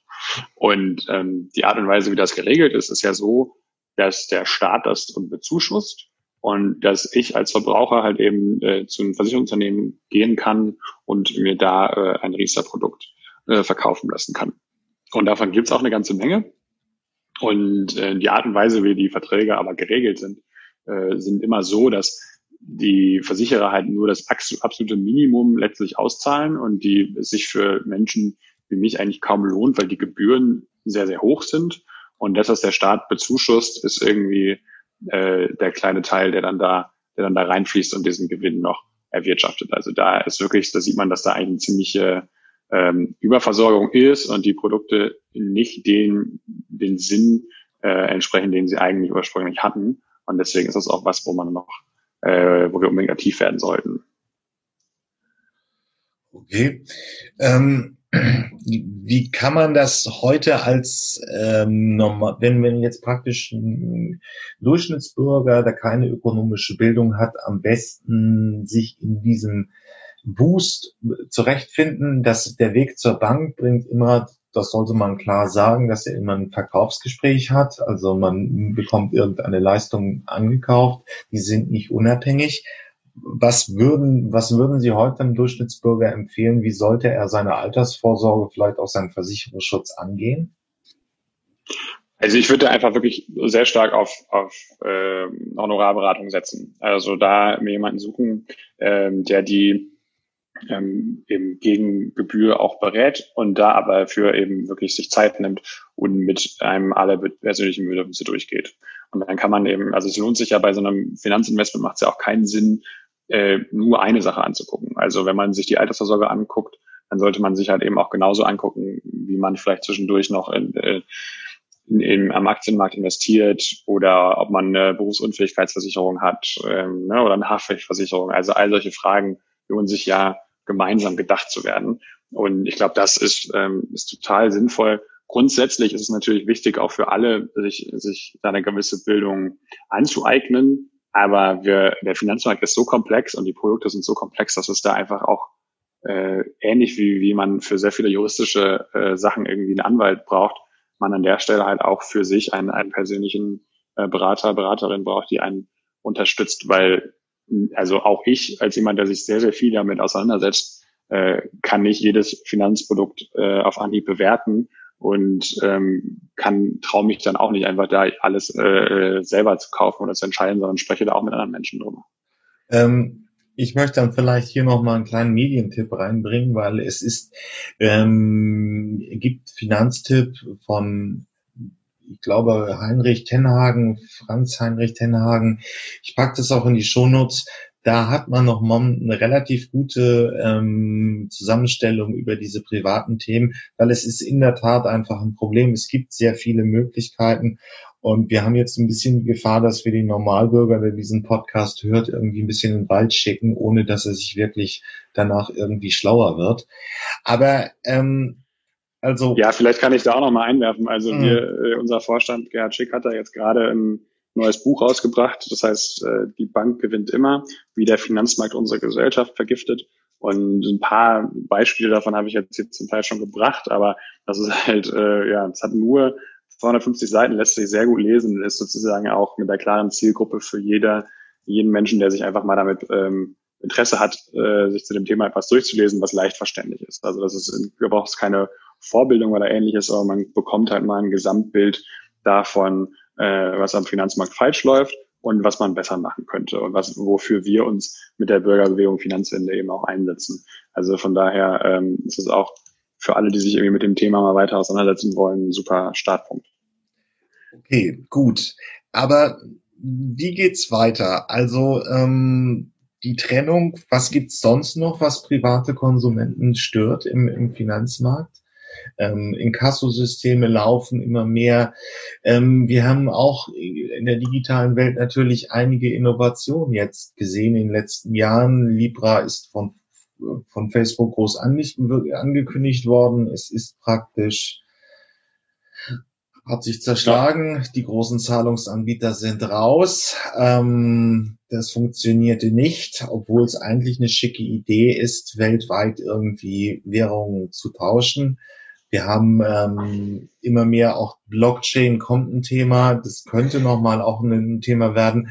S2: Und ähm, die Art und Weise, wie das geregelt ist, ist ja so, dass der Staat das bezuschusst und dass ich als Verbraucher halt eben äh, zu einem Versicherungsunternehmen gehen kann und mir da äh, ein Riester-Produkt äh, verkaufen lassen kann. Und davon gibt es auch eine ganze Menge. Und äh, die Art und Weise, wie die Verträge aber geregelt sind, äh, sind immer so, dass die Versicherer halt nur das absolute Minimum letztlich auszahlen und die sich für Menschen wie mich eigentlich kaum lohnt, weil die Gebühren sehr, sehr hoch sind. Und das, was der Staat bezuschusst, ist irgendwie äh, der kleine Teil, der dann da, der dann da reinfließt und diesen Gewinn noch erwirtschaftet. Also da ist wirklich, da sieht man, dass da eigentlich eine ziemliche ähm, Überversorgung ist und die Produkte nicht den, den Sinn äh, entsprechen, den sie eigentlich ursprünglich hatten. Und deswegen ist das auch was, wo man noch, äh, wo wir unbedingt aktiv werden sollten.
S1: Okay. Ähm, wie kann man das heute als ähm, normal, wenn wenn jetzt praktisch ein Durchschnittsbürger, der keine ökonomische Bildung hat, am besten sich in diesem Boost zurechtfinden, dass der Weg zur Bank bringt immer das sollte man klar sagen, dass er immer ein Verkaufsgespräch hat. Also man bekommt irgendeine Leistung angekauft. Die sind nicht unabhängig. Was würden, was würden Sie heute dem Durchschnittsbürger empfehlen? Wie sollte er seine Altersvorsorge, vielleicht auch seinen Versicherungsschutz angehen?
S2: Also ich würde einfach wirklich sehr stark auf, auf äh, Honorarberatung setzen. Also da mir jemanden suchen, ähm, der die ähm, eben gegen Gebühr auch berät und da aber für eben wirklich sich Zeit nimmt und mit einem alle persönlichen Bedürfnisse durchgeht. Und dann kann man eben, also es lohnt sich ja bei so einem Finanzinvestment macht es ja auch keinen Sinn, äh, nur eine Sache anzugucken. Also wenn man sich die Altersvorsorge anguckt, dann sollte man sich halt eben auch genauso angucken, wie man vielleicht zwischendurch noch in, äh, in, in, am Aktienmarkt investiert oder ob man eine Berufsunfähigkeitsversicherung hat ähm, ne, oder eine Haftpflichtversicherung. Also all solche Fragen lohnen sich ja gemeinsam gedacht zu werden. Und ich glaube, das ist, ähm, ist total sinnvoll. Grundsätzlich ist es natürlich wichtig, auch für alle, sich, sich da eine gewisse Bildung anzueignen. Aber wir, der Finanzmarkt ist so komplex und die Produkte sind so komplex, dass es da einfach auch äh, ähnlich wie, wie man für sehr viele juristische äh, Sachen irgendwie einen Anwalt braucht, man an der Stelle halt auch für sich einen, einen persönlichen äh, Berater, Beraterin braucht, die einen unterstützt, weil also auch ich als jemand, der sich sehr, sehr viel damit auseinandersetzt, äh, kann nicht jedes Finanzprodukt äh, auf Anhieb bewerten und ähm, kann traue mich dann auch nicht einfach da alles äh, selber zu kaufen oder zu entscheiden, sondern spreche da auch mit anderen Menschen drüber.
S1: Ähm, ich möchte dann vielleicht hier noch mal einen kleinen Medientipp reinbringen, weil es ist ähm, gibt Finanztipp von ich glaube Heinrich Tenhagen, Franz Heinrich Tenhagen. Ich packe das auch in die Shownotes. Da hat man noch eine relativ gute ähm, Zusammenstellung über diese privaten Themen, weil es ist in der Tat einfach ein Problem. Es gibt sehr viele Möglichkeiten und wir haben jetzt ein bisschen die Gefahr, dass wir den Normalbürger, der diesen Podcast hört, irgendwie ein bisschen in den Wald schicken, ohne dass er sich wirklich danach irgendwie schlauer wird. Aber ähm, also
S2: ja, vielleicht kann ich da auch noch mal einwerfen. Also mh. wir, äh, unser Vorstand Gerhard Schick hat da jetzt gerade ein neues Buch rausgebracht. Das heißt, äh, die Bank gewinnt immer, wie der Finanzmarkt unsere Gesellschaft vergiftet. Und ein paar Beispiele davon habe ich jetzt, jetzt zum Teil schon gebracht, aber das ist halt, äh, ja, es hat nur 250 Seiten lässt sich sehr gut lesen, ist sozusagen auch mit der klaren Zielgruppe für jeder, jeden Menschen, der sich einfach mal damit ähm, Interesse hat, äh, sich zu dem Thema etwas durchzulesen, was leicht verständlich ist. Also das ist, du brauchst keine Vorbildung oder ähnliches, aber man bekommt halt mal ein Gesamtbild davon, äh, was am Finanzmarkt falsch läuft und was man besser machen könnte und was, wofür wir uns mit der Bürgerbewegung Finanzwende eben auch einsetzen. Also von daher ähm, ist es auch für alle, die sich irgendwie mit dem Thema mal weiter auseinandersetzen wollen, ein super Startpunkt.
S1: Okay, gut. Aber wie geht's weiter? Also ähm, die Trennung, was gibt's sonst noch, was private Konsumenten stört im, im Finanzmarkt? Ähm, Inkassosysteme laufen immer mehr. Ähm, wir haben auch in der digitalen Welt natürlich einige Innovationen jetzt gesehen in den letzten Jahren. Libra ist von von Facebook groß angekündigt worden. Es ist praktisch, hat sich zerschlagen. Die großen Zahlungsanbieter sind raus. Ähm, das funktionierte nicht, obwohl es eigentlich eine schicke Idee ist, weltweit irgendwie Währungen zu tauschen. Wir haben ähm, immer mehr auch Blockchain kommt ein Thema. Das könnte nochmal auch ein Thema werden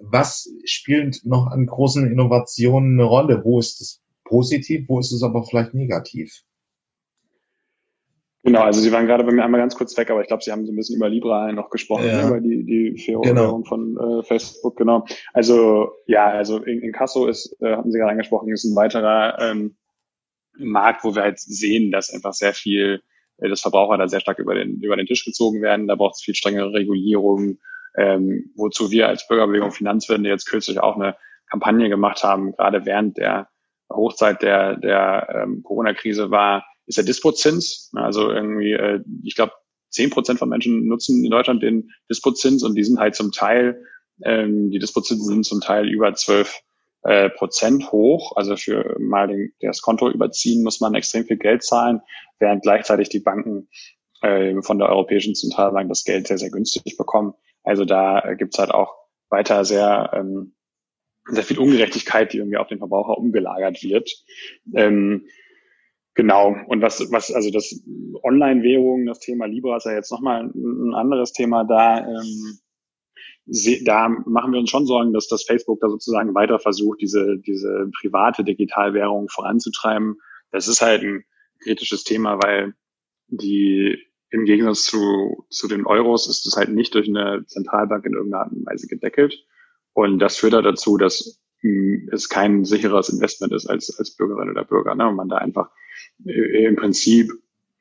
S1: was spielt noch an großen Innovationen eine Rolle? Wo ist es positiv, wo ist es aber vielleicht negativ?
S2: Genau, also Sie waren gerade bei mir einmal ganz kurz weg, aber ich glaube, Sie haben so ein bisschen über Libra noch gesprochen, ja. über die, die Währung genau. von äh, Facebook, genau. Also ja, also in, in Casso ist, äh, hatten Sie gerade angesprochen, ist ein weiterer ähm, Markt, wo wir halt sehen, dass einfach sehr viel, äh, das Verbraucher da sehr stark über den, über den Tisch gezogen werden. Da braucht es viel strengere Regulierung, ähm, wozu wir als Bürgerbewegung Finanzwende jetzt kürzlich auch eine Kampagne gemacht haben, gerade während der Hochzeit der, der ähm, Corona-Krise war, ist der Dispozins. Also irgendwie, äh, ich glaube, zehn Prozent von Menschen nutzen in Deutschland den Dispozins und die sind halt zum Teil, ähm, die Dispozinsen sind zum Teil über zwölf äh, Prozent hoch. Also für mal den, das Konto überziehen muss man extrem viel Geld zahlen, während gleichzeitig die Banken äh, von der Europäischen Zentralbank das Geld sehr, sehr günstig bekommen. Also da äh, gibt's halt auch weiter sehr, ähm, sehr viel Ungerechtigkeit, die irgendwie auf den Verbraucher umgelagert wird. Ähm, Genau. Und was, was, also das Online-Währung, das Thema Libra ist ja jetzt nochmal ein, anderes Thema da. Ähm, da machen wir uns schon Sorgen, dass das Facebook da sozusagen weiter versucht, diese, diese private Digitalwährung voranzutreiben. Das ist halt ein kritisches Thema, weil die im Gegensatz zu, zu den Euros ist es halt nicht durch eine Zentralbank in irgendeiner Art und Weise gedeckelt. Und das führt halt dazu, dass es kein sicheres Investment ist als, als Bürgerin oder Bürger. Ne? Und man da einfach äh, im Prinzip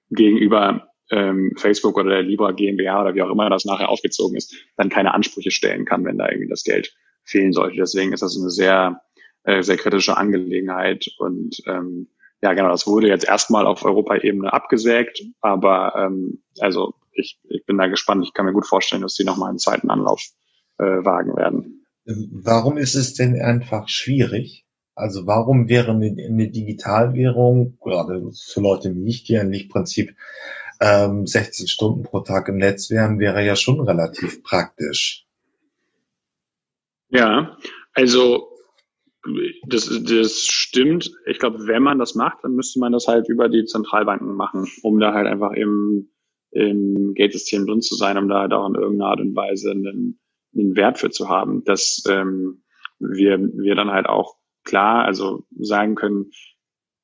S2: gegenüber ähm, Facebook oder der Libra GmbH oder wie auch immer das nachher aufgezogen ist, dann keine Ansprüche stellen kann, wenn da irgendwie das Geld fehlen sollte. Deswegen ist das eine sehr, äh, sehr kritische Angelegenheit und ähm, ja, genau, das wurde jetzt erstmal auf Europaebene abgesägt, aber ähm, also ich, ich bin da gespannt. Ich kann mir gut vorstellen, dass die nochmal einen zweiten Anlauf äh, wagen werden.
S1: Warum ist es denn einfach schwierig? Also warum wäre eine, Digitalwährung, gerade für Leute wie ich, die ja nicht Prinzip ähm, 16 Stunden pro Tag im Netz wären, wäre ja schon relativ praktisch.
S2: Ja, also das, das stimmt. Ich glaube, wenn man das macht, dann müsste man das halt über die Zentralbanken machen, um da halt einfach im, im Geldsystem drin zu sein, um da halt auch in irgendeiner Art und Weise einen, einen Wert für zu haben, dass ähm, wir, wir dann halt auch klar, also sagen können,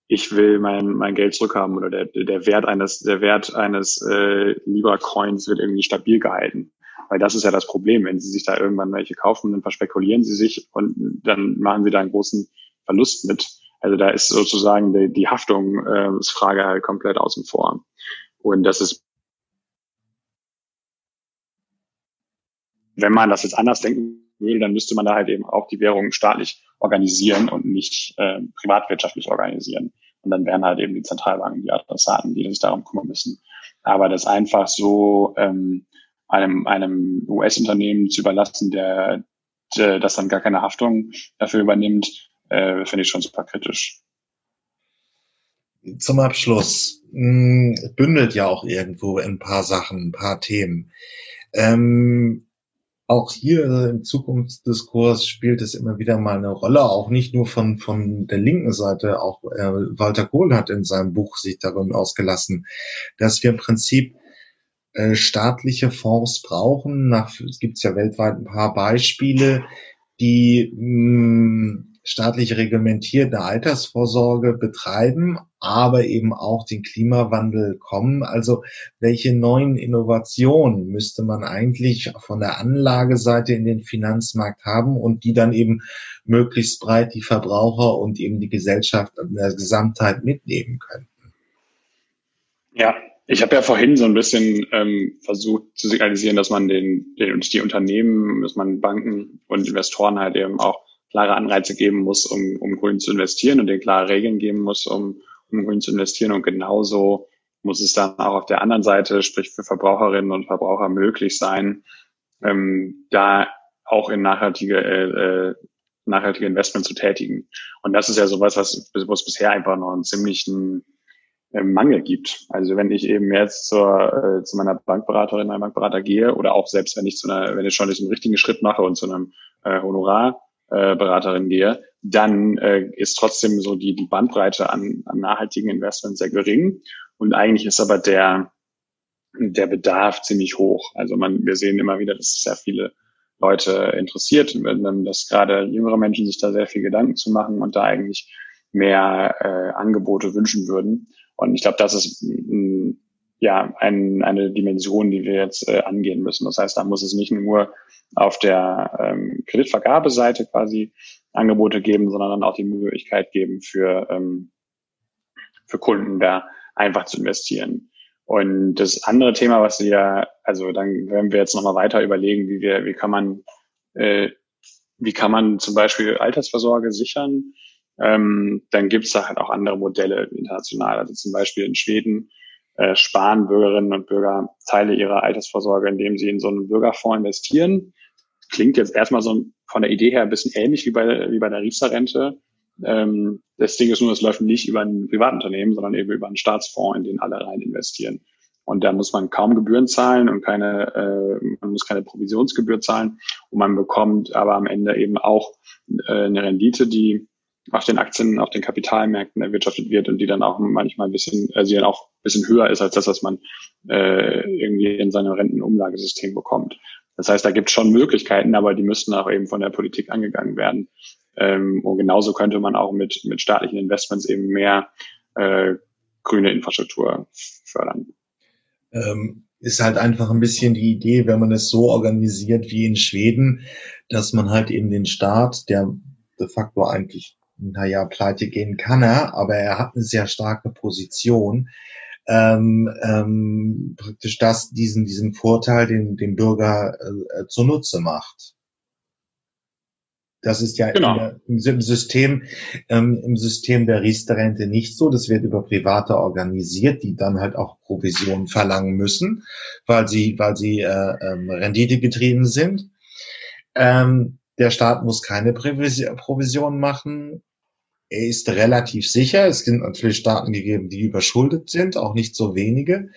S2: ich will mein, mein Geld zurückhaben oder der, der Wert eines, der Wert eines äh, Libra Coins wird irgendwie stabil gehalten. Weil das ist ja das Problem. Wenn Sie sich da irgendwann welche kaufen, dann verspekulieren Sie sich und dann machen Sie da einen großen Verlust mit. Also da ist sozusagen die, die Haftungsfrage äh, halt komplett außen vor. Und das ist, wenn man das jetzt anders denken würde, dann müsste man da halt eben auch die Währung staatlich organisieren und nicht äh, privatwirtschaftlich organisieren. Und dann wären halt eben die Zentralbanken die Adressaten, die sich darum kümmern müssen. Aber das einfach so ähm, einem, einem US-Unternehmen zu überlassen, der, der das dann gar keine Haftung dafür übernimmt, äh, finde ich schon super kritisch.
S1: Zum Abschluss mh, hm, bündelt ja auch irgendwo ein paar Sachen, ein paar Themen. Ähm, auch hier im Zukunftsdiskurs spielt es immer wieder mal eine Rolle, auch nicht nur von, von der linken Seite, auch äh, Walter Kohl hat in seinem Buch sich darin ausgelassen, dass wir im Prinzip äh, staatliche Fonds brauchen. Nach, es gibt ja weltweit ein paar Beispiele, die mh, hm, staatlich reglementierte Altersvorsorge betreiben, aber eben auch den Klimawandel kommen. Also welche neuen Innovationen müsste man eigentlich von der Anlageseite in den Finanzmarkt haben und die dann eben möglichst breit die Verbraucher und eben die Gesellschaft in der Gesamtheit mitnehmen könnten?
S2: Ja, ich habe ja vorhin so ein bisschen ähm, versucht zu signalisieren, dass man den, den die Unternehmen, dass man Banken und Investoren halt eben auch klare Anreize geben muss, um, um grün zu investieren und den klare Regeln geben muss, um, um grün zu investieren. Und genauso muss es dann auch auf der anderen Seite, sprich für Verbraucherinnen und Verbraucher möglich sein, ähm, da auch in nachhaltige, äh, äh nachhaltige Investment zu tätigen. Und das ist ja sowas, was, was bisher einfach noch einen ziemlichen äh, Mangel gibt. Also wenn ich eben jetzt zur, äh, zu meiner Bankberaterin, meinem Bankberater gehe oder auch selbst wenn ich zu einer, wenn ich schon diesen richtigen Schritt mache und zu einem äh, Honorarberaterin äh, gehe, dann äh, ist trotzdem so die, die Bandbreite an, an nachhaltigen Investments sehr gering. Und eigentlich ist aber der, der Bedarf ziemlich hoch. Also man, wir sehen immer wieder, dass sehr viele Leute interessiert, dass gerade jüngere Menschen sich da sehr viel Gedanken zu machen und da eigentlich mehr äh, Angebote wünschen würden. Und ich glaube, das ist mm, ja ein, eine Dimension, die wir jetzt äh, angehen müssen. Das heißt, da muss es nicht nur auf der ähm, Kreditvergabeseite quasi Angebote geben, sondern dann auch die Möglichkeit geben für, ähm, für Kunden da einfach zu investieren. Und das andere Thema, was wir, also dann werden wir jetzt nochmal weiter überlegen, wie wir, wie kann man, äh, wie kann man zum Beispiel Altersvorsorge sichern, ähm, dann gibt es da halt auch andere Modelle international. Also zum Beispiel in Schweden äh, sparen Bürgerinnen und Bürger Teile ihrer Altersvorsorge, indem sie in so einen Bürgerfonds investieren. Klingt jetzt erstmal so von der Idee her ein bisschen ähnlich wie bei, wie bei der Riester-Rente. Ähm, das Ding ist nur, es läuft nicht über ein Privatunternehmen, sondern eben über einen Staatsfonds, in den alle rein investieren. Und da muss man kaum Gebühren zahlen und keine, äh, man muss keine Provisionsgebühr zahlen. Und man bekommt aber am Ende eben auch äh, eine Rendite, die auf den Aktien, auf den Kapitalmärkten erwirtschaftet wird und die dann auch manchmal ein bisschen, also die dann auch ein bisschen höher ist als das, was man äh, irgendwie in seinem Rentenumlagesystem bekommt. Das heißt, da gibt es schon Möglichkeiten, aber die müssten auch eben von der Politik angegangen werden. Ähm, und genauso könnte man auch mit, mit staatlichen Investments eben mehr äh, grüne Infrastruktur fördern.
S1: Ähm, ist halt einfach ein bisschen die Idee, wenn man es so organisiert wie in Schweden, dass man halt eben den Staat, der de facto eigentlich, naja, pleite gehen kann er, aber er hat eine sehr starke Position, ähm, ähm, praktisch das, diesen, diesen Vorteil dem, dem Bürger äh, zunutze macht. Das ist ja genau. im, im, System, ähm, im System der Riester-Rente nicht so. Das wird über Private organisiert, die dann halt auch Provisionen verlangen müssen, weil sie, weil sie äh, ähm, Rendite getrieben sind. Ähm, der Staat muss keine Provision machen. Er ist relativ sicher. Es sind natürlich Staaten gegeben, die überschuldet sind, auch nicht so wenige.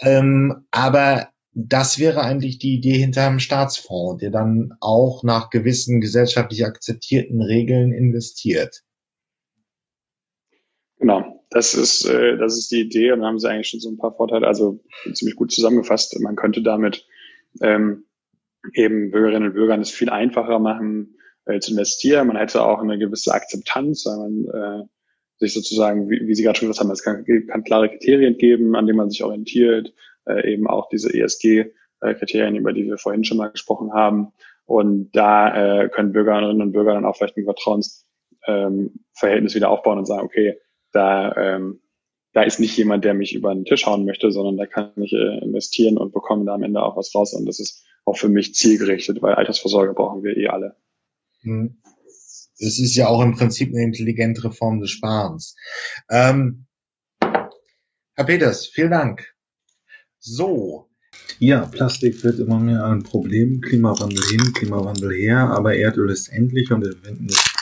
S1: Ähm, aber das wäre eigentlich die Idee hinter einem Staatsfonds, der dann auch nach gewissen gesellschaftlich akzeptierten Regeln investiert.
S2: Genau, das ist, äh, das ist die Idee und da haben sie eigentlich schon so ein paar Vorteile, also ziemlich gut zusammengefasst. Man könnte damit ähm, eben Bürgerinnen und Bürgern es viel einfacher machen, äh, zu investieren. Man hätte auch eine gewisse Akzeptanz, weil man äh, sich sozusagen, wie, wie Sie gerade schon gesagt haben, es kann, kann klare Kriterien geben, an denen man sich orientiert äh, eben auch diese ESG-Kriterien, über die wir vorhin schon mal gesprochen haben. Und da äh, können Bürgerinnen und Bürger dann auch vielleicht ein Vertrauensverhältnis ähm, wieder aufbauen und sagen, okay, da, ähm, da ist nicht jemand, der mich über den Tisch hauen möchte, sondern da kann ich äh, investieren und bekomme da am Ende auch was raus. Und das ist auch für mich zielgerichtet, weil Altersvorsorge brauchen wir eh alle.
S1: Hm. Das ist ja auch im Prinzip eine intelligentere Form des Sparens. Ähm, Herr Peters, vielen Dank. So. Ja, Plastik wird immer mehr ein Problem. Klimawandel hin, Klimawandel her, aber Erdöl ist endlich und wir verwenden es,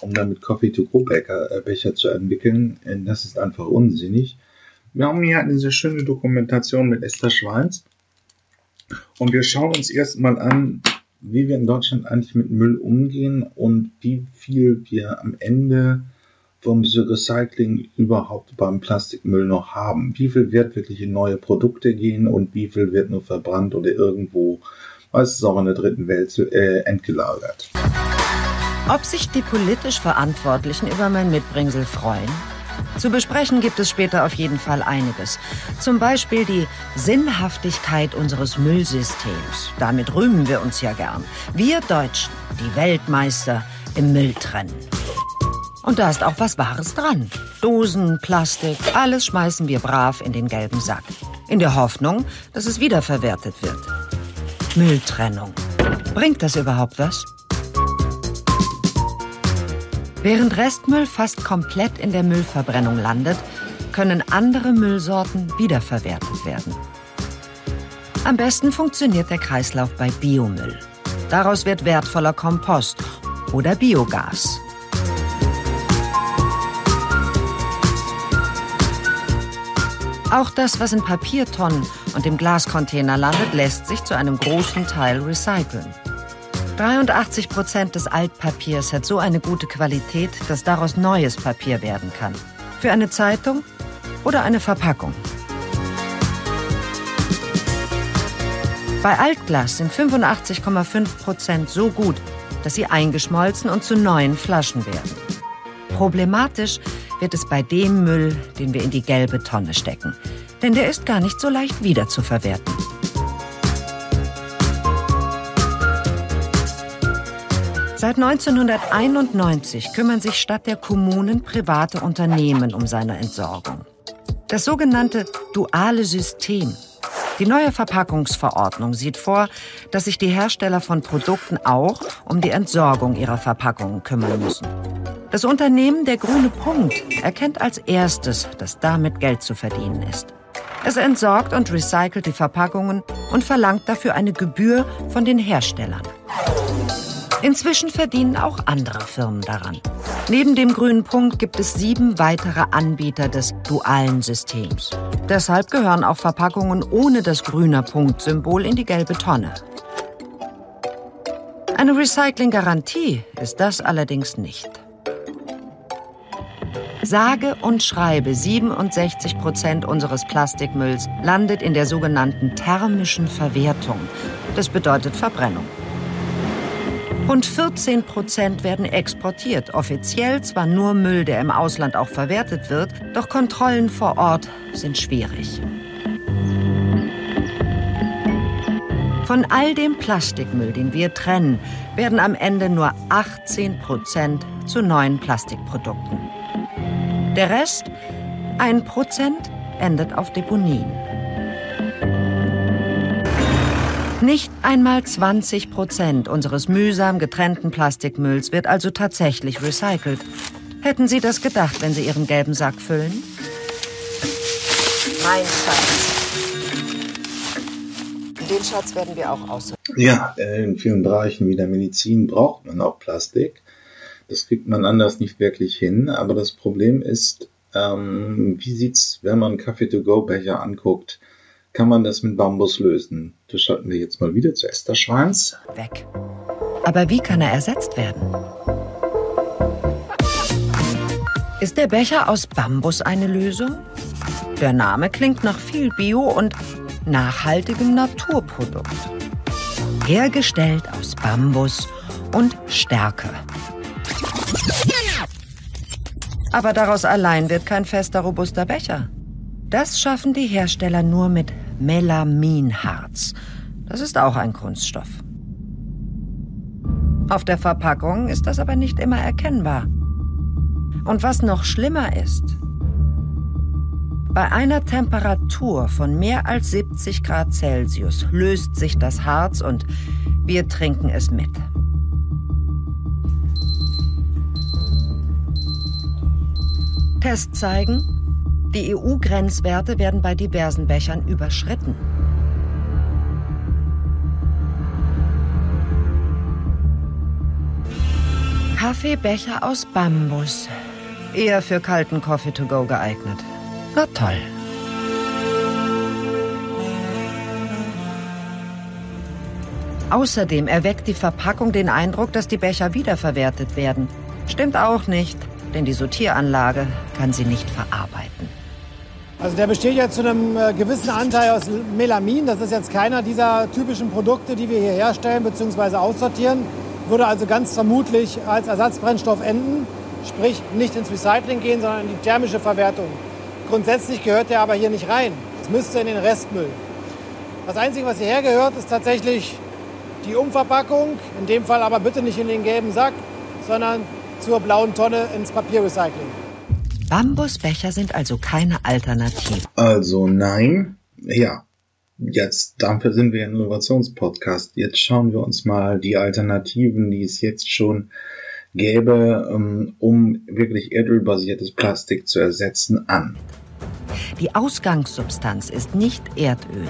S1: um damit Coffee-to-Go-Becher zu entwickeln. Äh, das ist einfach unsinnig. Wir haben hier eine sehr schöne Dokumentation mit Esther Schweiz. Und wir schauen uns erstmal an, wie wir in Deutschland eigentlich mit Müll umgehen und wie viel wir am Ende vom Recycling überhaupt beim Plastikmüll noch haben. Wie viel wird wirklich in neue Produkte gehen und wie viel wird nur verbrannt oder irgendwo, meistens auch in der dritten Welt, äh, entgelagert.
S3: Ob sich die politisch Verantwortlichen über mein Mitbringsel freuen? Zu besprechen gibt es später auf jeden Fall einiges. Zum Beispiel die Sinnhaftigkeit unseres Müllsystems. Damit rühmen wir uns ja gern. Wir Deutschen, die Weltmeister im Mülltrennen. Und da ist auch was Wahres dran. Dosen, Plastik, alles schmeißen wir brav in den gelben Sack. In der Hoffnung, dass es wiederverwertet wird. Mülltrennung. Bringt das überhaupt was? Während Restmüll fast komplett in der Müllverbrennung landet, können andere Müllsorten wiederverwertet werden. Am besten funktioniert der Kreislauf bei Biomüll. Daraus wird wertvoller Kompost oder Biogas. Auch das, was in Papiertonnen und im Glascontainer landet, lässt sich zu einem großen Teil recyceln. 83 Prozent des Altpapiers hat so eine gute Qualität, dass daraus neues Papier werden kann. Für eine Zeitung oder eine Verpackung. Bei Altglas sind 85,5 Prozent so gut, dass sie eingeschmolzen und zu neuen Flaschen werden. Problematisch wird es bei dem Müll, den wir in die gelbe Tonne stecken. Denn der ist gar nicht so leicht wiederzuverwerten. Seit 1991 kümmern sich statt der Kommunen private Unternehmen um seine Entsorgung. Das sogenannte duale System. Die neue Verpackungsverordnung sieht vor, dass sich die Hersteller von Produkten auch um die Entsorgung ihrer Verpackungen kümmern müssen. Das Unternehmen Der Grüne Punkt erkennt als erstes, dass damit Geld zu verdienen ist. Es entsorgt und recycelt die Verpackungen und verlangt dafür eine Gebühr von den Herstellern. Inzwischen verdienen auch andere Firmen daran. Neben dem grünen Punkt gibt es sieben weitere Anbieter des dualen Systems. Deshalb gehören auch Verpackungen ohne das grüne Punktsymbol in die gelbe Tonne. Eine Recycling-Garantie ist das allerdings nicht. Sage und schreibe 67 Prozent unseres Plastikmülls landet in der sogenannten thermischen Verwertung. Das bedeutet Verbrennung. Rund 14 Prozent werden exportiert. Offiziell zwar nur Müll, der im Ausland auch verwertet wird, doch Kontrollen vor Ort sind schwierig. Von all dem Plastikmüll, den wir trennen, werden am Ende nur 18 Prozent zu neuen Plastikprodukten. Der Rest, ein Prozent, endet auf Deponien. Nicht einmal 20 Prozent unseres mühsam getrennten Plastikmülls wird also tatsächlich recycelt. Hätten Sie das gedacht, wenn Sie Ihren gelben Sack füllen? Mein Schatz. Den Schatz werden wir auch aus.
S1: Ja, in vielen Bereichen wie der Medizin braucht man auch Plastik. Das kriegt man anders nicht wirklich hin. Aber das Problem ist, ähm, wie sieht's, wenn man Kaffee-to-go-Becher anguckt, kann man das mit Bambus lösen. Das schalten wir jetzt mal wieder zu Esther Schweins.
S3: Weg. Aber wie kann er ersetzt werden? Ist der Becher aus Bambus eine Lösung? Der Name klingt nach viel Bio und nachhaltigem Naturprodukt. Hergestellt aus Bambus und Stärke. Aber daraus allein wird kein fester, robuster Becher. Das schaffen die Hersteller nur mit Melaminharz. Das ist auch ein Kunststoff. Auf der Verpackung ist das aber nicht immer erkennbar. Und was noch schlimmer ist, bei einer Temperatur von mehr als 70 Grad Celsius löst sich das Harz und wir trinken es mit. Tests zeigen, die EU-Grenzwerte werden bei diversen Bechern überschritten. Kaffeebecher aus Bambus. Eher für kalten Coffee to go geeignet. Na toll. Außerdem erweckt die Verpackung den Eindruck, dass die Becher wiederverwertet werden. Stimmt auch nicht denn die Sortieranlage kann sie nicht verarbeiten.
S4: Also der besteht ja zu einem äh, gewissen Anteil aus Melamin. Das ist jetzt keiner dieser typischen Produkte, die wir hier herstellen bzw. aussortieren. Würde also ganz vermutlich als Ersatzbrennstoff enden, sprich nicht ins Recycling gehen, sondern in die thermische Verwertung. Grundsätzlich gehört der aber hier nicht rein. Es müsste in den Restmüll. Das Einzige, was hierher gehört, ist tatsächlich die Umverpackung. In dem Fall aber bitte nicht in den gelben Sack, sondern zur blauen Tonne ins Papierrecycling.
S3: Bambusbecher sind also keine Alternative.
S1: Also nein. Ja, jetzt, dafür sind wir ein Innovationspodcast. Jetzt schauen wir uns mal die Alternativen, die es jetzt schon gäbe, ähm, um wirklich erdölbasiertes Plastik zu ersetzen, an.
S3: Die Ausgangssubstanz ist nicht Erdöl,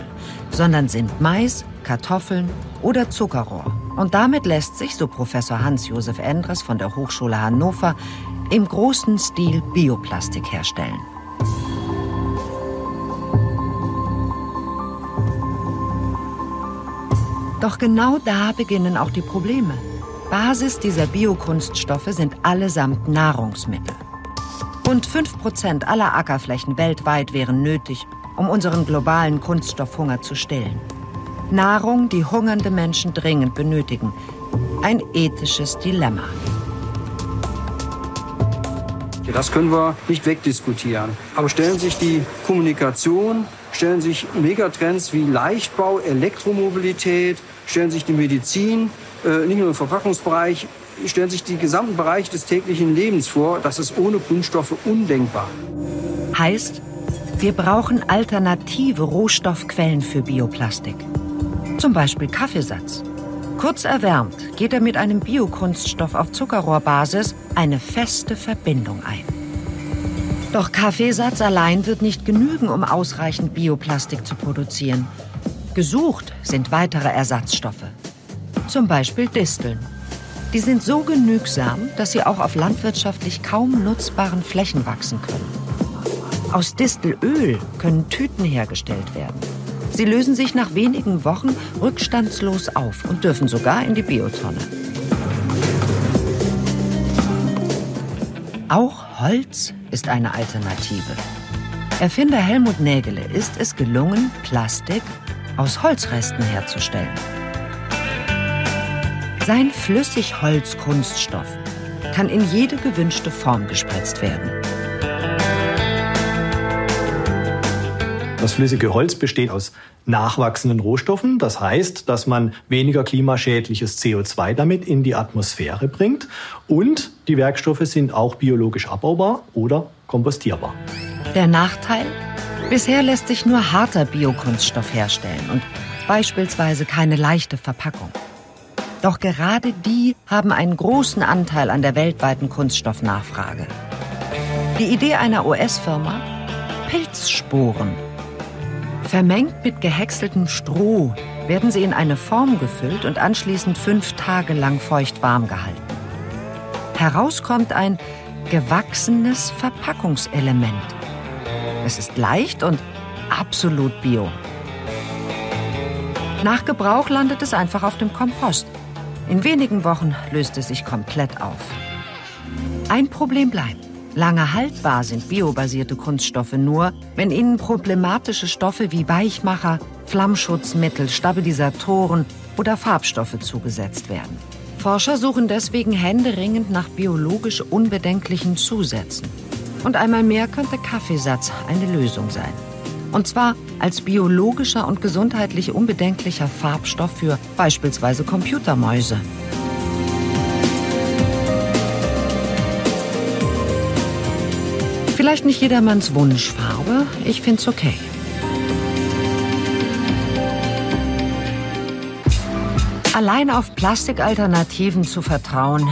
S3: sondern sind Mais, Kartoffeln oder Zuckerrohr. Und damit lässt sich, so Professor Hans-Josef Endres von der Hochschule Hannover, im großen Stil Bioplastik herstellen. Doch genau da beginnen auch die Probleme. Basis dieser Biokunststoffe sind allesamt Nahrungsmittel. Rund 5% aller Ackerflächen weltweit wären nötig, um unseren globalen Kunststoffhunger zu stillen. Nahrung, die hungernde Menschen dringend benötigen. Ein ethisches Dilemma.
S5: Das können wir nicht wegdiskutieren. Aber stellen sich die Kommunikation, stellen sich Megatrends wie Leichtbau, Elektromobilität, stellen sich die Medizin, äh, nicht nur im Verpackungsbereich, stellen sich die gesamten Bereiche des täglichen Lebens vor. Das ist ohne Kunststoffe undenkbar.
S3: Heißt, wir brauchen alternative Rohstoffquellen für Bioplastik. Zum Beispiel Kaffeesatz. Kurz erwärmt geht er mit einem Biokunststoff auf Zuckerrohrbasis eine feste Verbindung ein. Doch Kaffeesatz allein wird nicht genügen, um ausreichend Bioplastik zu produzieren. Gesucht sind weitere Ersatzstoffe. Zum Beispiel Disteln. Die sind so genügsam, dass sie auch auf landwirtschaftlich kaum nutzbaren Flächen wachsen können. Aus Distelöl können Tüten hergestellt werden. Sie lösen sich nach wenigen Wochen rückstandslos auf und dürfen sogar in die Biotonne. Auch Holz ist eine Alternative. Erfinder Helmut Nägele ist es gelungen, Plastik aus Holzresten herzustellen. Sein Flüssigholzkunststoff kann in jede gewünschte Form gespritzt werden.
S6: Das flüssige Holz besteht aus nachwachsenden Rohstoffen. Das heißt, dass man weniger klimaschädliches CO2 damit in die Atmosphäre bringt. Und die Werkstoffe sind auch biologisch abbaubar oder kompostierbar.
S3: Der Nachteil? Bisher lässt sich nur harter Biokunststoff herstellen und beispielsweise keine leichte Verpackung. Doch gerade die haben einen großen Anteil an der weltweiten Kunststoffnachfrage. Die Idee einer US-Firma? Pilzsporen Vermengt mit gehäckseltem Stroh werden sie in eine Form gefüllt und anschließend fünf Tage lang feucht warm gehalten. Heraus kommt ein gewachsenes Verpackungselement. Es ist leicht und absolut bio. Nach Gebrauch landet es einfach auf dem Kompost. In wenigen Wochen löst es sich komplett auf. Ein Problem bleibt. Lange haltbar sind biobasierte Kunststoffe nur, wenn ihnen problematische Stoffe wie Weichmacher, Flammschutzmittel, Stabilisatoren oder Farbstoffe zugesetzt werden. Forscher suchen deswegen händeringend nach biologisch unbedenklichen Zusätzen. Und einmal mehr könnte Kaffeesatz eine Lösung sein. Und zwar als biologischer und gesundheitlich unbedenklicher Farbstoff für beispielsweise Computermäuse. Vielleicht nicht jedermanns Wunschfarbe, ich find's okay. Allein auf Plastikalternativen zu vertrauen,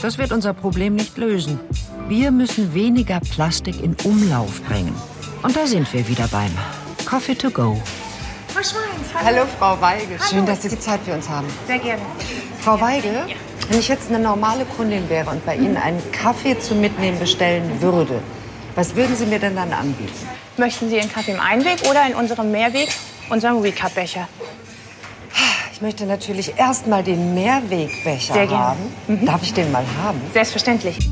S3: das wird unser Problem nicht lösen. Wir müssen weniger Plastik in Umlauf bringen. Und da sind wir wieder beim Coffee to go.
S7: Frau Schweins, hallo.
S8: hallo Frau Weigel,
S7: hallo.
S8: schön, dass Sie die Zeit für uns haben.
S7: Sehr gerne.
S8: Frau Weigel, ja. wenn ich jetzt eine normale Kundin wäre und bei Ihnen einen Kaffee zum Mitnehmen bestellen würde, was würden Sie mir denn dann anbieten?
S7: Möchten Sie Ihren Kaffee im Einweg oder in unserem Mehrweg, unserem Recap-Becher?
S8: Ich möchte natürlich erst mal den Mehrwegbecher
S7: Sehr gerne.
S8: haben. Mhm. Darf ich den mal haben?
S7: Selbstverständlich.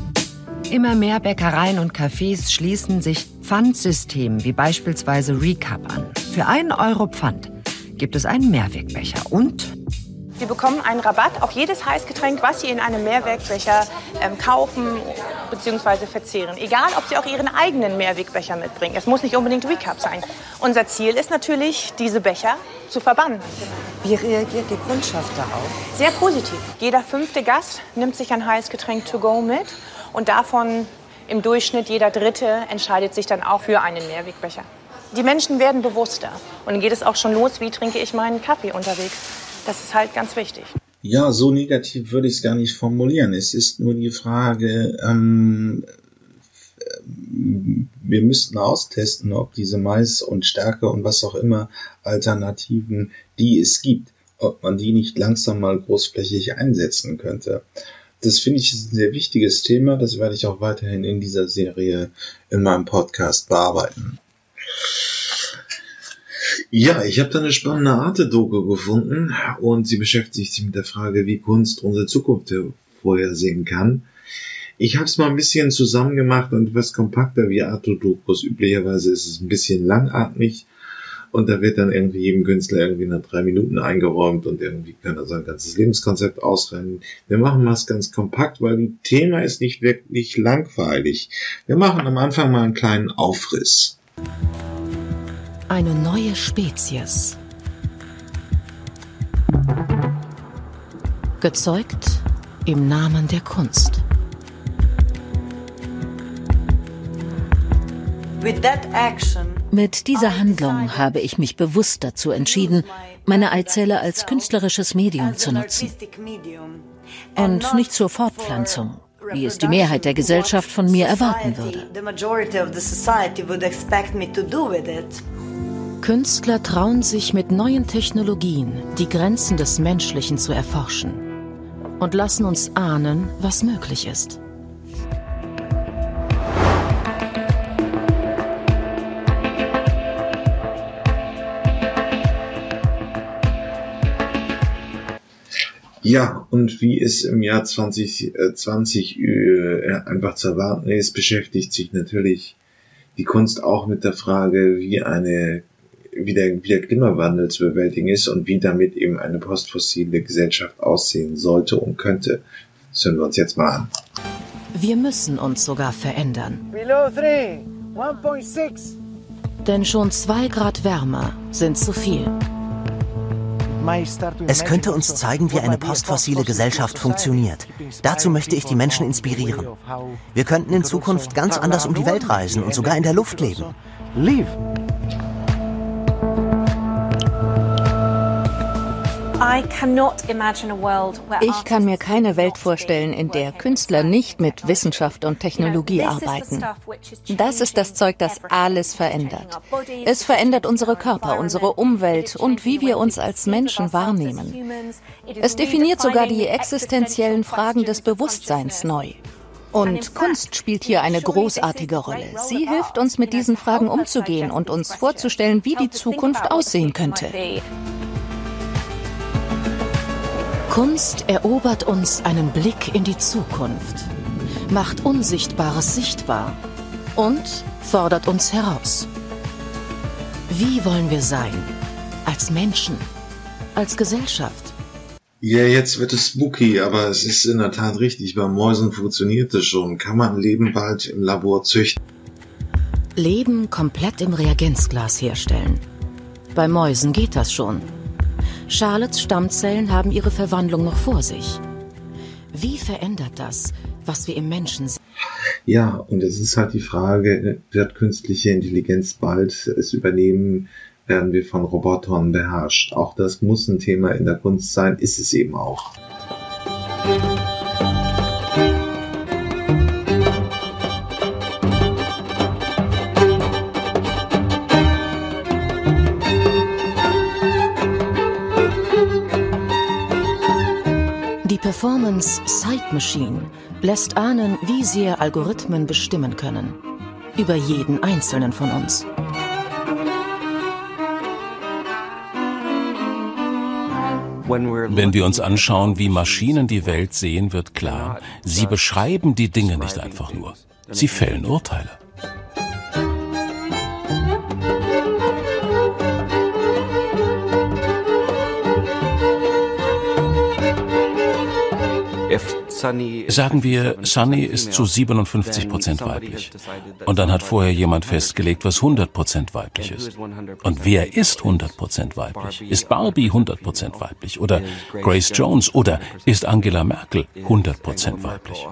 S3: Immer mehr Bäckereien und Cafés schließen sich Pfandsystemen wie beispielsweise Recap an. Für einen Euro Pfand gibt es einen Mehrwegbecher und
S7: Sie bekommen einen Rabatt auf jedes Heißgetränk, was Sie in einem Mehrwegbecher ähm, kaufen bzw. verzehren. Egal, ob Sie auch Ihren eigenen Mehrwegbecher mitbringen. Es muss nicht unbedingt Recap sein. Unser Ziel ist natürlich, diese Becher zu verbannen.
S8: Wie reagiert die Kundschaft darauf?
S7: Sehr positiv. Jeder fünfte Gast nimmt sich ein Heißgetränk to go mit und davon im Durchschnitt jeder Dritte entscheidet sich dann auch für einen Mehrwegbecher. Die Menschen werden bewusster und dann geht es auch schon los, wie trinke ich meinen Kaffee unterwegs. Das ist halt ganz wichtig.
S1: Ja, so negativ würde ich es gar nicht formulieren. Es ist nur die Frage, ähm, wir müssten austesten, ob diese Mais und Stärke und was auch immer Alternativen, die es gibt, ob man die nicht langsam mal großflächig einsetzen könnte. Das finde ich ein sehr wichtiges Thema. Das werde ich auch weiterhin in dieser Serie in meinem Podcast bearbeiten. Ja, ich habe da eine spannende Arte-Doku gefunden und sie beschäftigt sich mit der Frage, wie Kunst unsere Zukunft vorhersehen kann. Ich habe es mal ein bisschen zusammen gemacht und etwas kompakter wie Arte-Dokus. Üblicherweise ist es ein bisschen langatmig und da wird dann irgendwie jedem Künstler irgendwie nach drei Minuten eingeräumt und irgendwie kann er sein ganzes Lebenskonzept ausrennen. Wir machen was ganz kompakt, weil die Thema ist nicht wirklich langweilig. Wir machen am Anfang mal einen kleinen Aufriss.
S9: Eine neue Spezies. Gezeugt im Namen der Kunst.
S10: Mit dieser Handlung habe ich mich bewusst dazu entschieden, meine Eizelle als künstlerisches Medium zu nutzen. Und nicht zur Fortpflanzung, wie es die Mehrheit der Gesellschaft von mir erwarten würde.
S9: Künstler trauen sich mit neuen Technologien die Grenzen des Menschlichen zu erforschen und lassen uns ahnen, was möglich ist.
S1: Ja, und wie es im Jahr 2020 äh, einfach zu erwarten ist, beschäftigt sich natürlich die Kunst auch mit der Frage, wie eine wie der, wie der Klimawandel zu bewältigen ist und wie damit eben eine postfossile Gesellschaft aussehen sollte und könnte. Das hören wir uns jetzt mal an.
S9: Wir müssen uns sogar verändern.
S4: Below 3, 1.6.
S9: Denn schon zwei Grad wärmer sind zu viel.
S11: Es könnte uns zeigen, wie eine postfossile Gesellschaft funktioniert. Dazu möchte ich die Menschen inspirieren. Wir könnten in Zukunft ganz anders um die Welt reisen und sogar in der Luft leben.
S10: Ich kann mir keine Welt vorstellen, in der Künstler nicht mit Wissenschaft und Technologie arbeiten. Das ist das Zeug, das alles verändert. Es verändert unsere Körper, unsere Umwelt und wie wir uns als Menschen wahrnehmen. Es definiert sogar die existenziellen Fragen des Bewusstseins neu. Und Kunst spielt hier eine großartige Rolle. Sie hilft uns, mit diesen Fragen umzugehen und uns vorzustellen, wie die Zukunft aussehen könnte.
S9: Kunst erobert uns einen Blick in die Zukunft, macht Unsichtbares sichtbar und fordert uns heraus. Wie wollen wir sein? Als Menschen? Als Gesellschaft?
S1: Ja, jetzt wird es spooky, aber es ist in der Tat richtig. Bei Mäusen funktioniert es schon. Kann man Leben bald im Labor züchten?
S9: Leben komplett im Reagenzglas herstellen. Bei Mäusen geht das schon. Charlottes Stammzellen haben ihre Verwandlung noch vor sich. Wie verändert das, was wir im Menschen sehen?
S1: Ja, und es ist halt die Frage, wird künstliche Intelligenz bald es übernehmen? Werden wir von Robotern beherrscht? Auch das muss ein Thema in der Kunst sein, ist es eben auch.
S9: Performance Sight Machine lässt ahnen, wie sehr Algorithmen bestimmen können. Über jeden einzelnen von uns.
S12: Wenn wir uns anschauen, wie Maschinen die Welt sehen, wird klar, sie beschreiben die Dinge nicht einfach nur. Sie fällen Urteile. Sagen wir, Sunny ist zu 57 Prozent weiblich. Und dann hat vorher jemand festgelegt, was 100 Prozent weiblich ist. Und wer ist 100 Prozent weiblich? Ist Barbie 100 Prozent weiblich? Oder Grace Jones? Oder ist Angela Merkel 100 Prozent weiblich?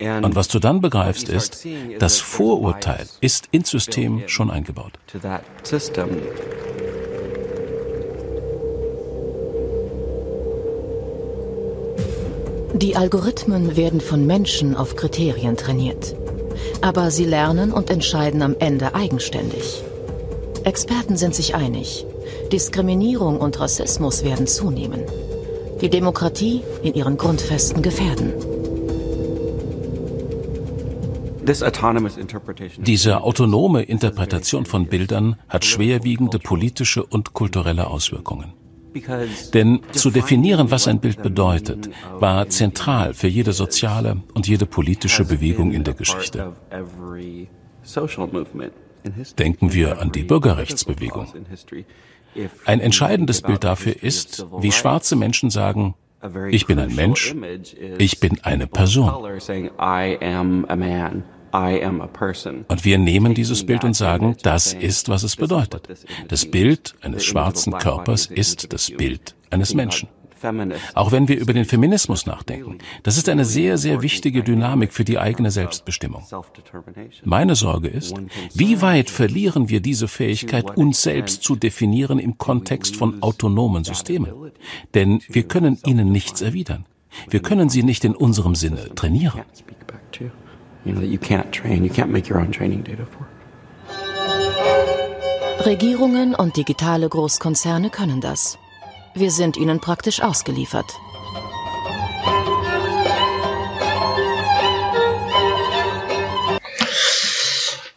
S12: Und was du dann begreifst ist, das Vorurteil ist ins System schon eingebaut.
S9: Die Algorithmen werden von Menschen auf Kriterien trainiert. Aber sie lernen und entscheiden am Ende eigenständig. Experten sind sich einig. Diskriminierung und Rassismus werden zunehmen. Die Demokratie in ihren Grundfesten gefährden.
S12: Diese autonome Interpretation von Bildern hat schwerwiegende politische und kulturelle Auswirkungen. Denn zu definieren, was ein Bild bedeutet, war zentral für jede soziale und jede politische Bewegung in der Geschichte. Denken wir an die Bürgerrechtsbewegung. Ein entscheidendes Bild dafür ist, wie schwarze Menschen sagen, ich bin ein Mensch, ich bin eine Person. Und wir nehmen dieses Bild und sagen, das ist, was es bedeutet. Das Bild eines schwarzen Körpers ist das Bild eines Menschen. Auch wenn wir über den Feminismus nachdenken, das ist eine sehr, sehr wichtige Dynamik für die eigene Selbstbestimmung. Meine Sorge ist, wie weit verlieren wir diese Fähigkeit, uns selbst zu definieren im Kontext von autonomen Systemen? Denn wir können ihnen nichts erwidern. Wir können sie nicht in unserem Sinne trainieren you know, that you can't train, you can't make your own training data for.
S9: Regierungen und digitale Großkonzerne können das. Wir sind ihnen praktisch ausgeliefert.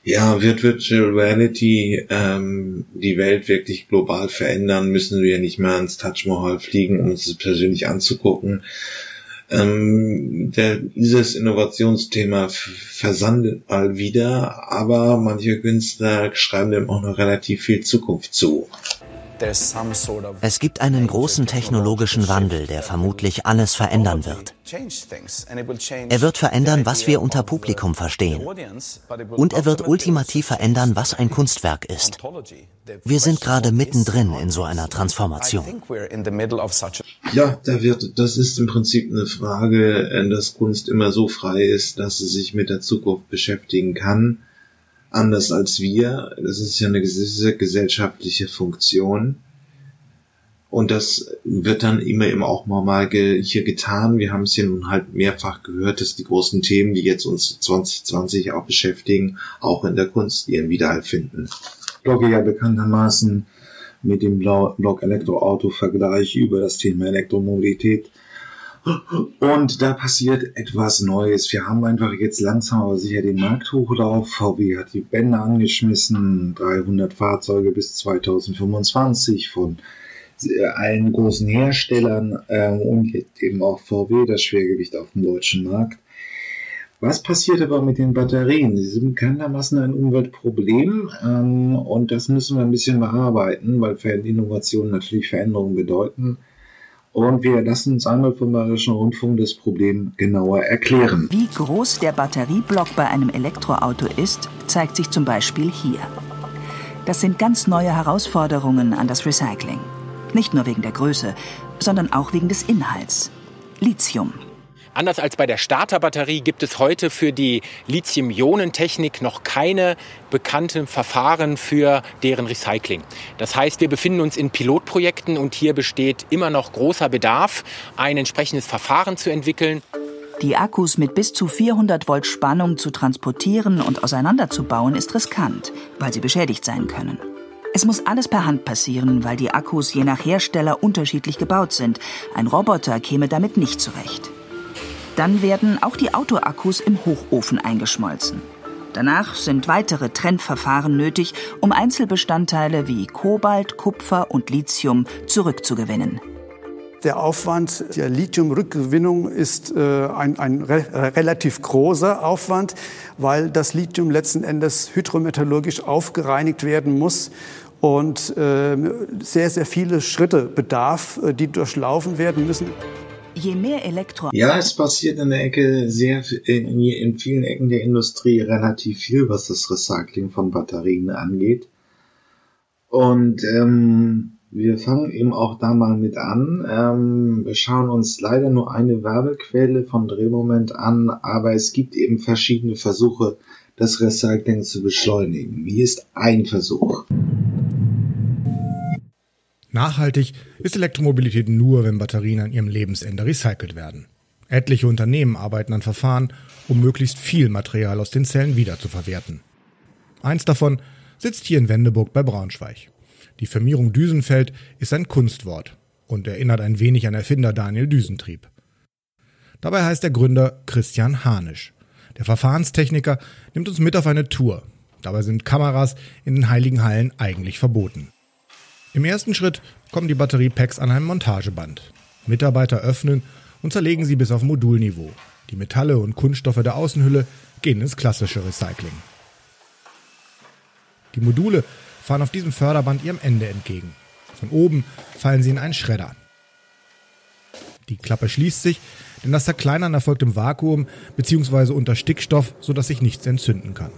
S1: Ja, wird Virtual Reality ähm, die Welt wirklich global verändern, müssen wir nicht mehr ans Taj Mahal fliegen, um uns das persönlich anzugucken. Ähm, der, dieses Innovationsthema versandet mal wieder, aber manche Künstler schreiben dem auch noch relativ viel Zukunft zu.
S11: Es gibt einen großen technologischen Wandel, der vermutlich alles verändern wird. Er wird verändern, was wir unter Publikum verstehen. Und er wird ultimativ verändern, was ein Kunstwerk ist. Wir sind gerade mittendrin in so einer Transformation.
S1: Ja, da wird, das ist im Prinzip eine Frage, äh, dass Kunst immer so frei ist, dass sie sich mit der Zukunft beschäftigen kann anders als wir. Das ist ja eine gewisse gesellschaftliche Funktion. Und das wird dann immer eben auch mal hier getan. Wir haben es ja nun halt mehrfach gehört, dass die großen Themen, die jetzt uns 2020 auch beschäftigen, auch in der Kunst ihren Widerhall finden. Ich blogge ja bekanntermaßen mit dem Blog Elektroauto-Vergleich über das Thema Elektromobilität und da passiert etwas Neues. Wir haben einfach jetzt langsam aber sicher den Markthochlauf. VW hat die Bänder angeschmissen, 300 Fahrzeuge bis 2025 von allen großen Herstellern äh, und jetzt eben auch VW, das Schwergewicht auf dem deutschen Markt. Was passiert aber mit den Batterien? Sie sind bekanntermaßen ein Umweltproblem ähm, und das müssen wir ein bisschen bearbeiten, weil Innovationen natürlich Veränderungen bedeuten. Und wir lassen uns einmal vom Bayerischen Rundfunk das Problem genauer erklären.
S13: Wie groß der Batterieblock bei einem Elektroauto ist, zeigt sich zum Beispiel hier. Das sind ganz neue Herausforderungen an das Recycling. Nicht nur wegen der Größe, sondern auch wegen des Inhalts. Lithium.
S14: Anders als bei der Starterbatterie gibt es heute für die Lithium-Ionen-Technik noch keine bekannten Verfahren für deren Recycling. Das heißt, wir befinden uns in Pilotprojekten und hier besteht immer noch großer Bedarf, ein entsprechendes Verfahren zu entwickeln.
S13: Die Akkus mit bis zu 400 Volt Spannung zu transportieren und auseinanderzubauen ist riskant, weil sie beschädigt sein können. Es muss alles per Hand passieren, weil die Akkus je nach Hersteller unterschiedlich gebaut sind. Ein Roboter käme damit nicht zurecht. Dann werden auch die Autoakkus im Hochofen eingeschmolzen. Danach sind weitere Trennverfahren nötig, um Einzelbestandteile wie Kobalt, Kupfer und Lithium zurückzugewinnen.
S15: Der Aufwand der Lithiumrückgewinnung ist äh, ein, ein re relativ großer Aufwand, weil das Lithium letzten Endes hydrometallurgisch aufgereinigt werden muss und äh, sehr, sehr viele Schritte bedarf, äh, die durchlaufen werden müssen.
S13: Je mehr Elektro.
S1: Ja, es passiert in der Ecke sehr, in, in vielen Ecken der Industrie relativ viel, was das Recycling von Batterien angeht. Und ähm, wir fangen eben auch da mal mit an. Ähm, wir schauen uns leider nur eine Werbequelle von Drehmoment an, aber es gibt eben verschiedene Versuche, das Recycling zu beschleunigen. Hier ist ein Versuch.
S16: Nachhaltig ist Elektromobilität nur, wenn Batterien an ihrem Lebensende recycelt werden. Etliche Unternehmen arbeiten an Verfahren, um möglichst viel Material aus den Zellen wiederzuverwerten. Eins davon sitzt hier in Wendeburg bei Braunschweig. Die Firmierung Düsenfeld ist ein Kunstwort und erinnert ein wenig an Erfinder Daniel Düsentrieb. Dabei heißt der Gründer Christian Hanisch. Der Verfahrenstechniker nimmt uns mit auf eine Tour. Dabei sind Kameras in den heiligen Hallen eigentlich verboten. Im ersten Schritt kommen die Batteriepacks an einem Montageband. Mitarbeiter öffnen und zerlegen sie bis auf Modulniveau. Die Metalle und Kunststoffe der Außenhülle gehen ins klassische Recycling. Die Module fahren auf diesem Förderband ihrem Ende entgegen. Von oben fallen sie in einen Schredder. Die Klappe schließt sich, denn das Zerkleinern erfolgt im Vakuum bzw. unter Stickstoff, sodass sich nichts entzünden kann.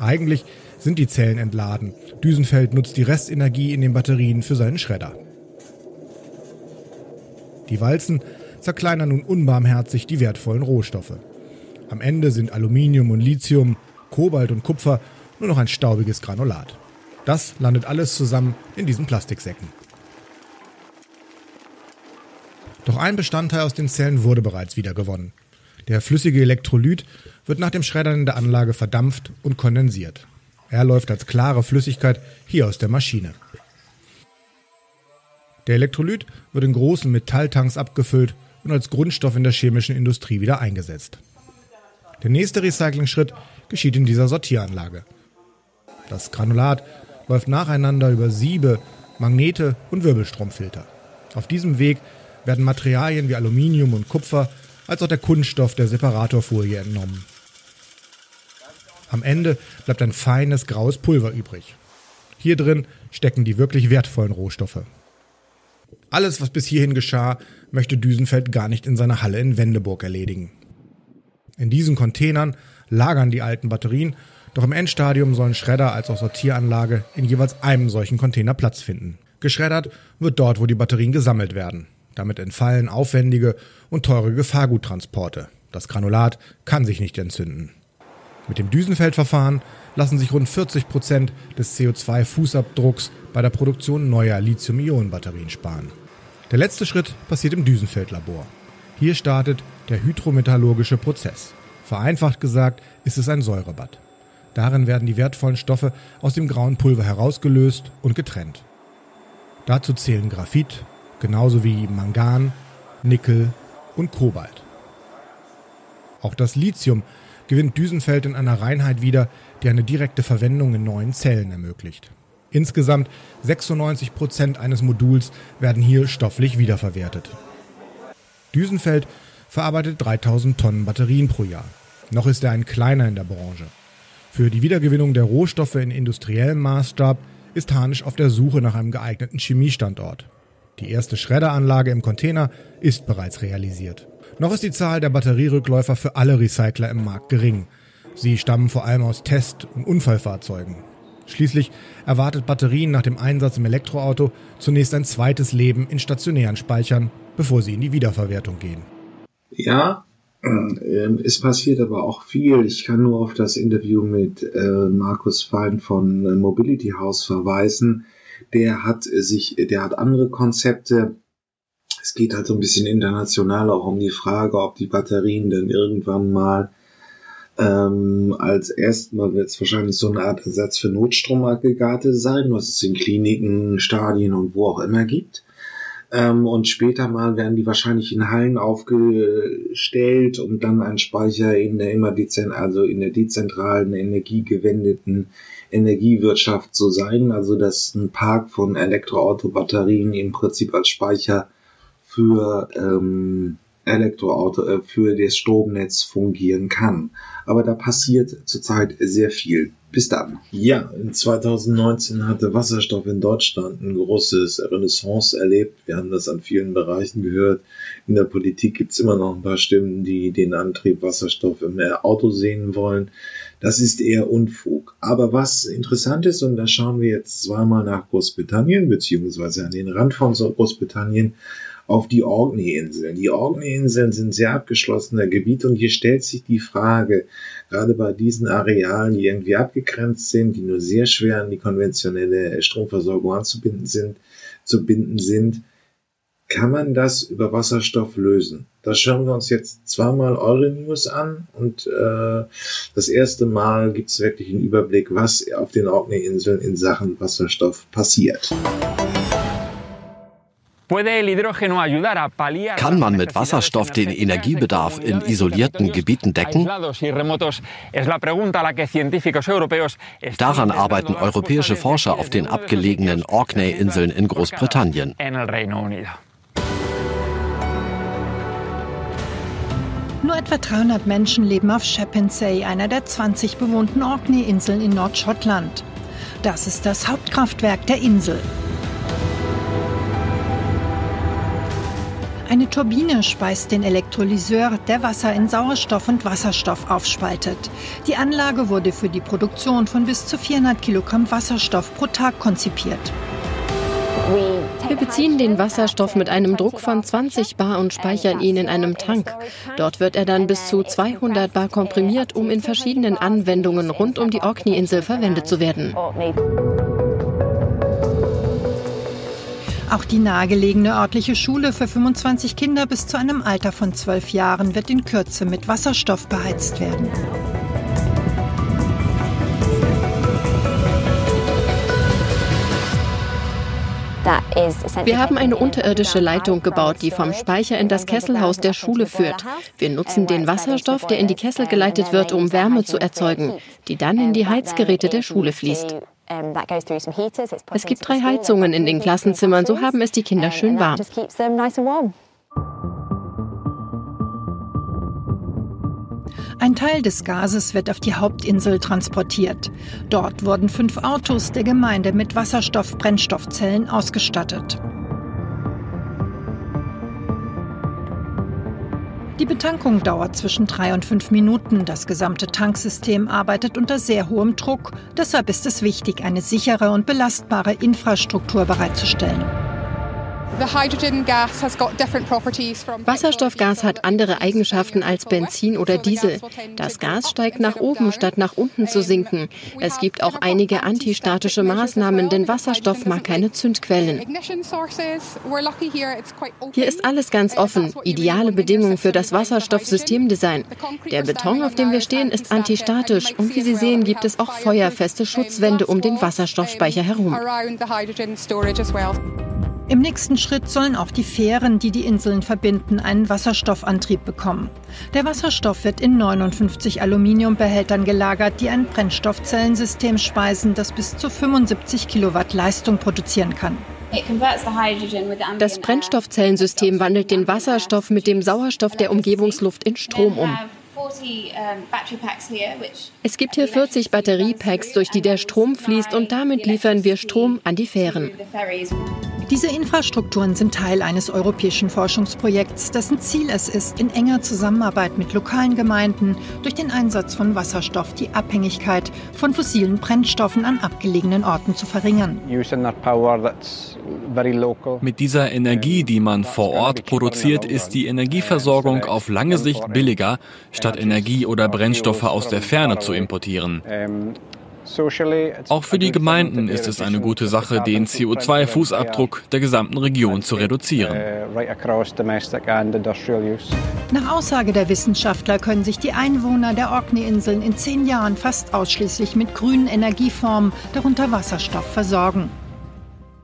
S16: Eigentlich sind die Zellen entladen. Düsenfeld nutzt die Restenergie in den Batterien für seinen Schredder. Die Walzen zerkleinern nun unbarmherzig die wertvollen Rohstoffe. Am Ende sind Aluminium und Lithium, Kobalt und Kupfer nur noch ein staubiges Granulat. Das landet alles zusammen in diesen Plastiksäcken. Doch ein Bestandteil aus den Zellen wurde bereits wieder gewonnen. Der flüssige Elektrolyt wird nach dem Schreddern in der Anlage verdampft und kondensiert. Er läuft als klare Flüssigkeit hier aus der Maschine. Der Elektrolyt wird in großen Metalltanks abgefüllt und als Grundstoff in der chemischen Industrie wieder eingesetzt. Der nächste Recyclingschritt geschieht in dieser Sortieranlage. Das Granulat läuft nacheinander über Siebe, Magnete und Wirbelstromfilter. Auf diesem Weg werden Materialien wie Aluminium und Kupfer als auch der Kunststoff der Separatorfolie entnommen. Am Ende bleibt ein feines graues Pulver übrig. Hier drin stecken die wirklich wertvollen Rohstoffe. Alles, was bis hierhin geschah, möchte Düsenfeld gar nicht in seiner Halle in Wendeburg erledigen. In diesen Containern lagern die alten Batterien, doch im Endstadium sollen Schredder als auch Sortieranlage in jeweils einem solchen Container Platz finden. Geschreddert wird dort, wo die Batterien gesammelt werden. Damit entfallen aufwendige und teure Gefahrguttransporte. Das Granulat kann sich nicht entzünden. Mit dem Düsenfeldverfahren lassen sich rund 40 Prozent des CO2-Fußabdrucks bei der Produktion neuer Lithium-Ionen-Batterien sparen. Der letzte Schritt passiert im Düsenfeldlabor. Hier startet der hydrometallurgische Prozess. Vereinfacht gesagt ist es ein Säurebad. Darin werden die wertvollen Stoffe aus dem grauen Pulver herausgelöst und getrennt. Dazu zählen Graphit, genauso wie Mangan, Nickel und Kobalt. Auch das Lithium gewinnt Düsenfeld in einer Reinheit wieder, die eine direkte Verwendung in neuen Zellen ermöglicht. Insgesamt 96 Prozent eines Moduls werden hier stofflich wiederverwertet. Düsenfeld verarbeitet 3000 Tonnen Batterien pro Jahr. Noch ist er ein kleiner in der Branche. Für die Wiedergewinnung der Rohstoffe in industriellem Maßstab ist Hanisch auf der Suche nach einem geeigneten Chemiestandort. Die erste Schredderanlage im Container ist bereits realisiert. Noch ist die Zahl der Batterierückläufer für alle Recycler im Markt gering. Sie stammen vor allem aus Test- und Unfallfahrzeugen. Schließlich erwartet Batterien nach dem Einsatz im Elektroauto zunächst ein zweites Leben in stationären Speichern, bevor sie in die Wiederverwertung gehen.
S1: Ja, äh, es passiert aber auch viel. Ich kann nur auf das Interview mit äh, Markus Fein von äh, Mobility House verweisen. Der hat sich, der hat andere Konzepte. Es geht halt so ein bisschen international auch um die Frage, ob die Batterien dann irgendwann mal ähm, als erstmal wird es wahrscheinlich so eine Art Ersatz für Notstromaggregate sein, was es in Kliniken, Stadien und wo auch immer gibt. Ähm, und später mal werden die wahrscheinlich in Hallen aufgestellt und dann ein Speicher in der immer dezent, also in der dezentralen, energiegewendeten Energiewirtschaft zu sein. Also dass ein Park von Elektroautobatterien im Prinzip als Speicher für ähm, Elektroauto äh, für das Stromnetz fungieren kann. Aber da passiert zurzeit sehr viel. Bis dann. Ja, in 2019 hatte Wasserstoff in Deutschland ein großes Renaissance erlebt. Wir haben das an vielen Bereichen gehört. In der Politik gibt es immer noch ein paar Stimmen, die den Antrieb Wasserstoff im Auto sehen wollen. Das ist eher Unfug. Aber was interessant ist, und da schauen wir jetzt zweimal nach Großbritannien, beziehungsweise an den Rand von Großbritannien, auf die Orkney-Inseln. Die Orkney-Inseln sind sehr abgeschlossener Gebiet und hier stellt sich die Frage, gerade bei diesen Arealen, die irgendwie abgegrenzt sind, die nur sehr schwer an die konventionelle Stromversorgung anzubinden sind, zu binden sind, kann man das über Wasserstoff lösen? Da schauen wir uns jetzt zweimal eure News an und äh, das erste Mal gibt es wirklich einen Überblick, was auf den Orkney-Inseln in Sachen Wasserstoff passiert.
S17: Kann man mit Wasserstoff den Energiebedarf in isolierten Gebieten decken? Daran arbeiten europäische Forscher auf den abgelegenen Orkney-Inseln in Großbritannien.
S18: Nur etwa 300 Menschen leben auf Shepensay, einer der 20 bewohnten Orkney-Inseln in Nordschottland. Das ist das Hauptkraftwerk der Insel. Eine Turbine speist den Elektrolyseur, der Wasser in Sauerstoff und Wasserstoff aufspaltet. Die Anlage wurde für die Produktion von bis zu 400 Kilogramm Wasserstoff pro Tag konzipiert.
S19: Wir beziehen den Wasserstoff mit einem Druck von 20 Bar und speichern ihn in einem Tank. Dort wird er dann bis zu 200 Bar komprimiert, um in verschiedenen Anwendungen rund um die Orkney-Insel verwendet zu werden.
S18: Auch die nahegelegene örtliche Schule für 25 Kinder bis zu einem Alter von 12 Jahren wird in Kürze mit Wasserstoff beheizt werden.
S19: Wir haben eine unterirdische Leitung gebaut, die vom Speicher in das Kesselhaus der Schule führt. Wir nutzen den Wasserstoff, der in die Kessel geleitet wird, um Wärme zu erzeugen, die dann in die Heizgeräte der Schule fließt. Es gibt drei Heizungen in den Klassenzimmern, so haben es die Kinder schön warm.
S18: Ein Teil des Gases wird auf die Hauptinsel transportiert. Dort wurden fünf Autos der Gemeinde mit Wasserstoff-Brennstoffzellen ausgestattet. Die Betankung dauert zwischen drei und fünf Minuten. Das gesamte Tanksystem arbeitet unter sehr hohem Druck. Deshalb ist es wichtig, eine sichere und belastbare Infrastruktur bereitzustellen.
S19: Wasserstoffgas hat andere Eigenschaften als Benzin oder Diesel. Das Gas steigt nach oben, statt nach unten zu sinken. Es gibt auch einige antistatische Maßnahmen, denn Wasserstoff mag keine Zündquellen. Hier ist alles ganz offen. Ideale Bedingungen für das Wasserstoffsystemdesign. Der Beton, auf dem wir stehen, ist antistatisch und wie Sie sehen, gibt es auch feuerfeste Schutzwände um den Wasserstoffspeicher herum.
S18: Im nächsten Schritt sollen auch die Fähren, die die Inseln verbinden, einen Wasserstoffantrieb bekommen. Der Wasserstoff wird in 59 Aluminiumbehältern gelagert, die ein Brennstoffzellensystem speisen, das bis zu 75 Kilowatt Leistung produzieren kann.
S19: Das Brennstoffzellensystem wandelt den Wasserstoff mit dem Sauerstoff der Umgebungsluft in Strom um. Es gibt hier 40 Batteriepacks, durch die der Strom fließt und damit liefern wir Strom an die Fähren.
S18: Diese Infrastrukturen sind Teil eines europäischen Forschungsprojekts, dessen Ziel es ist, in enger Zusammenarbeit mit lokalen Gemeinden durch den Einsatz von Wasserstoff die Abhängigkeit von fossilen Brennstoffen an abgelegenen Orten zu verringern.
S20: Mit dieser Energie, die man vor Ort produziert, ist die Energieversorgung auf lange Sicht billiger, statt Energie oder Brennstoffe aus der Ferne zu importieren. Auch für die Gemeinden ist es eine gute Sache, den CO2-Fußabdruck der gesamten Region zu reduzieren.
S18: Nach Aussage der Wissenschaftler können sich die Einwohner der Orkney-Inseln in zehn Jahren fast ausschließlich mit grünen Energieformen, darunter Wasserstoff, versorgen.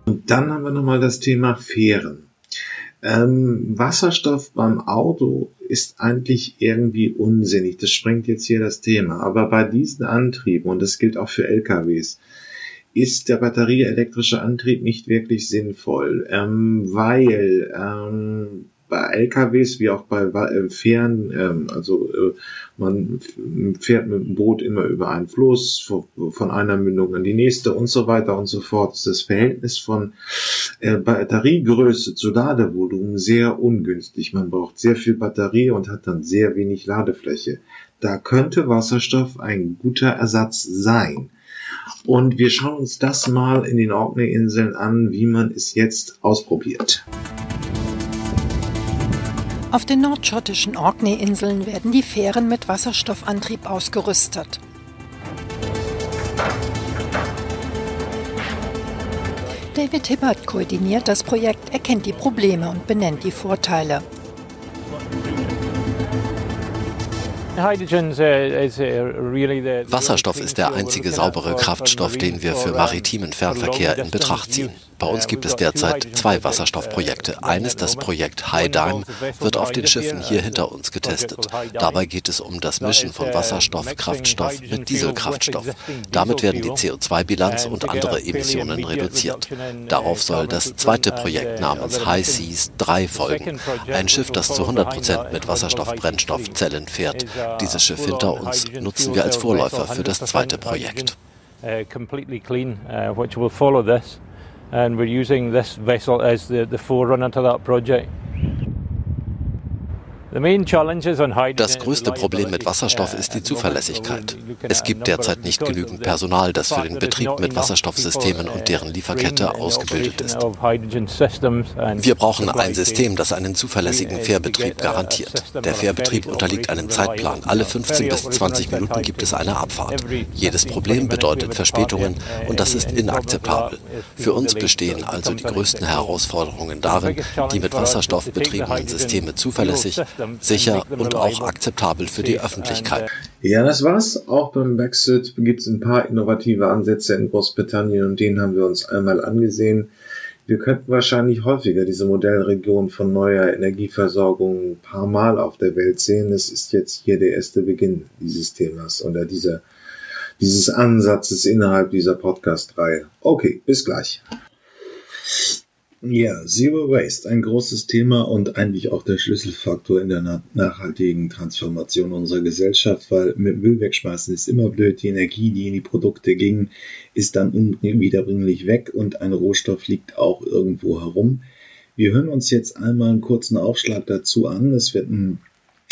S1: Und dann haben wir nochmal das Thema Fähren. Ähm, Wasserstoff beim Auto ist eigentlich irgendwie unsinnig. Das sprengt jetzt hier das Thema. Aber bei diesen Antrieben, und das gilt auch für LKWs, ist der batterieelektrische Antrieb nicht wirklich sinnvoll, ähm, weil ähm, bei LKWs wie auch bei äh, Fähren, ähm, also äh, man fährt mit dem Boot immer über einen Fluss, von einer Mündung in die nächste und so weiter und so fort. Das Verhältnis von äh, Batteriegröße zu Ladevolumen sehr ungünstig. Man braucht sehr viel Batterie und hat dann sehr wenig Ladefläche. Da könnte Wasserstoff ein guter Ersatz sein. Und wir schauen uns das mal in den Orkney-Inseln an, wie man es jetzt ausprobiert.
S18: Auf den nordschottischen Orkney-Inseln werden die Fähren mit Wasserstoffantrieb ausgerüstet. David Hibbert koordiniert das Projekt, erkennt die Probleme und benennt die Vorteile.
S17: Wasserstoff ist der einzige saubere Kraftstoff, den wir für maritimen Fernverkehr in Betracht ziehen. Bei uns gibt es derzeit zwei Wasserstoffprojekte. Eines, das Projekt High Dime, wird auf den Schiffen hier hinter uns getestet. Dabei geht es um das Mischen von Wasserstoff, Kraftstoff mit Dieselkraftstoff. Damit werden die CO2-Bilanz und andere Emissionen reduziert. Darauf soll das zweite Projekt namens High Seas 3 folgen. Ein Schiff, das zu 100 Prozent mit Wasserstoff-Brennstoffzellen fährt. Dieses Schiff hinter uns nutzen wir als Vorläufer für das zweite Projekt. Das größte Problem mit Wasserstoff ist die Zuverlässigkeit. Es gibt derzeit nicht genügend Personal, das für den Betrieb mit Wasserstoffsystemen und deren Lieferkette ausgebildet ist. Wir brauchen ein System, das einen zuverlässigen Fährbetrieb garantiert. Der Fährbetrieb unterliegt einem Zeitplan. Alle 15 bis 20 Minuten gibt es eine Abfahrt. Jedes Problem bedeutet Verspätungen und das ist inakzeptabel. Für uns bestehen also die größten Herausforderungen darin, die mit Wasserstoff betriebenen Systeme zuverlässig, sicher und auch akzeptabel für die Öffentlichkeit.
S1: Ja, das war's. Auch beim Brexit gibt es ein paar innovative Ansätze in Großbritannien und den haben wir uns einmal angesehen. Wir könnten wahrscheinlich häufiger diese Modellregion von neuer Energieversorgung ein paar Mal auf der Welt sehen. Es ist jetzt hier der erste Beginn dieses Themas oder dieser, dieses Ansatzes innerhalb dieser Podcast-Reihe. Okay, bis gleich. Ja, Zero Waste, ein großes Thema und eigentlich auch der Schlüsselfaktor in der nachhaltigen Transformation unserer Gesellschaft, weil mit Müll wegschmeißen ist immer blöd. Die Energie, die in die Produkte ging, ist dann unwiederbringlich weg und ein Rohstoff liegt auch irgendwo herum. Wir hören uns jetzt einmal einen kurzen Aufschlag dazu an. Es wird ein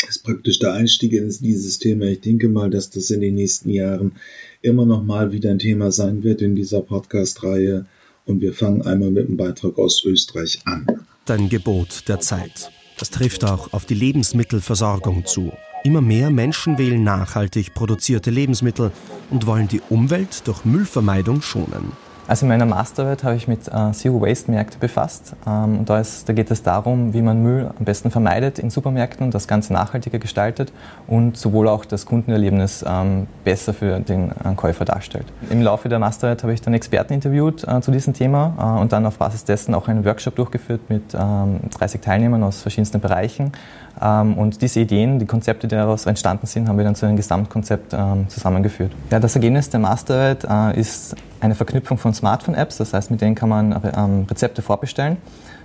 S1: ist praktisch der Einstieg in dieses Thema. Ich denke mal, dass das in den nächsten Jahren immer noch mal wieder ein Thema sein wird in dieser Podcast-Reihe. Und wir fangen einmal mit einem Beitrag aus Österreich an.
S21: Ein Gebot der Zeit. Das trifft auch auf die Lebensmittelversorgung zu. Immer mehr Menschen wählen nachhaltig produzierte Lebensmittel und wollen die Umwelt durch Müllvermeidung schonen.
S22: Also in meiner Masterarbeit habe ich mit äh, Zero Waste Märkte befasst. Ähm, und da, ist, da, geht es darum, wie man Müll am besten vermeidet in Supermärkten und das Ganze nachhaltiger gestaltet und sowohl auch das Kundenerlebnis ähm, besser für den äh, Käufer darstellt. Im Laufe der Masterarbeit habe ich dann Experten interviewt äh, zu diesem Thema und dann auf Basis dessen auch einen Workshop durchgeführt mit 30 ähm, Teilnehmern aus verschiedensten Bereichen. Ähm, und diese Ideen, die Konzepte, die daraus entstanden sind, haben wir dann zu einem Gesamtkonzept ähm, zusammengeführt. Ja, das Ergebnis der Masterarbeit äh, ist eine Verknüpfung von Smartphone-Apps, das heißt, mit denen kann man ähm, Rezepte vorbestellen.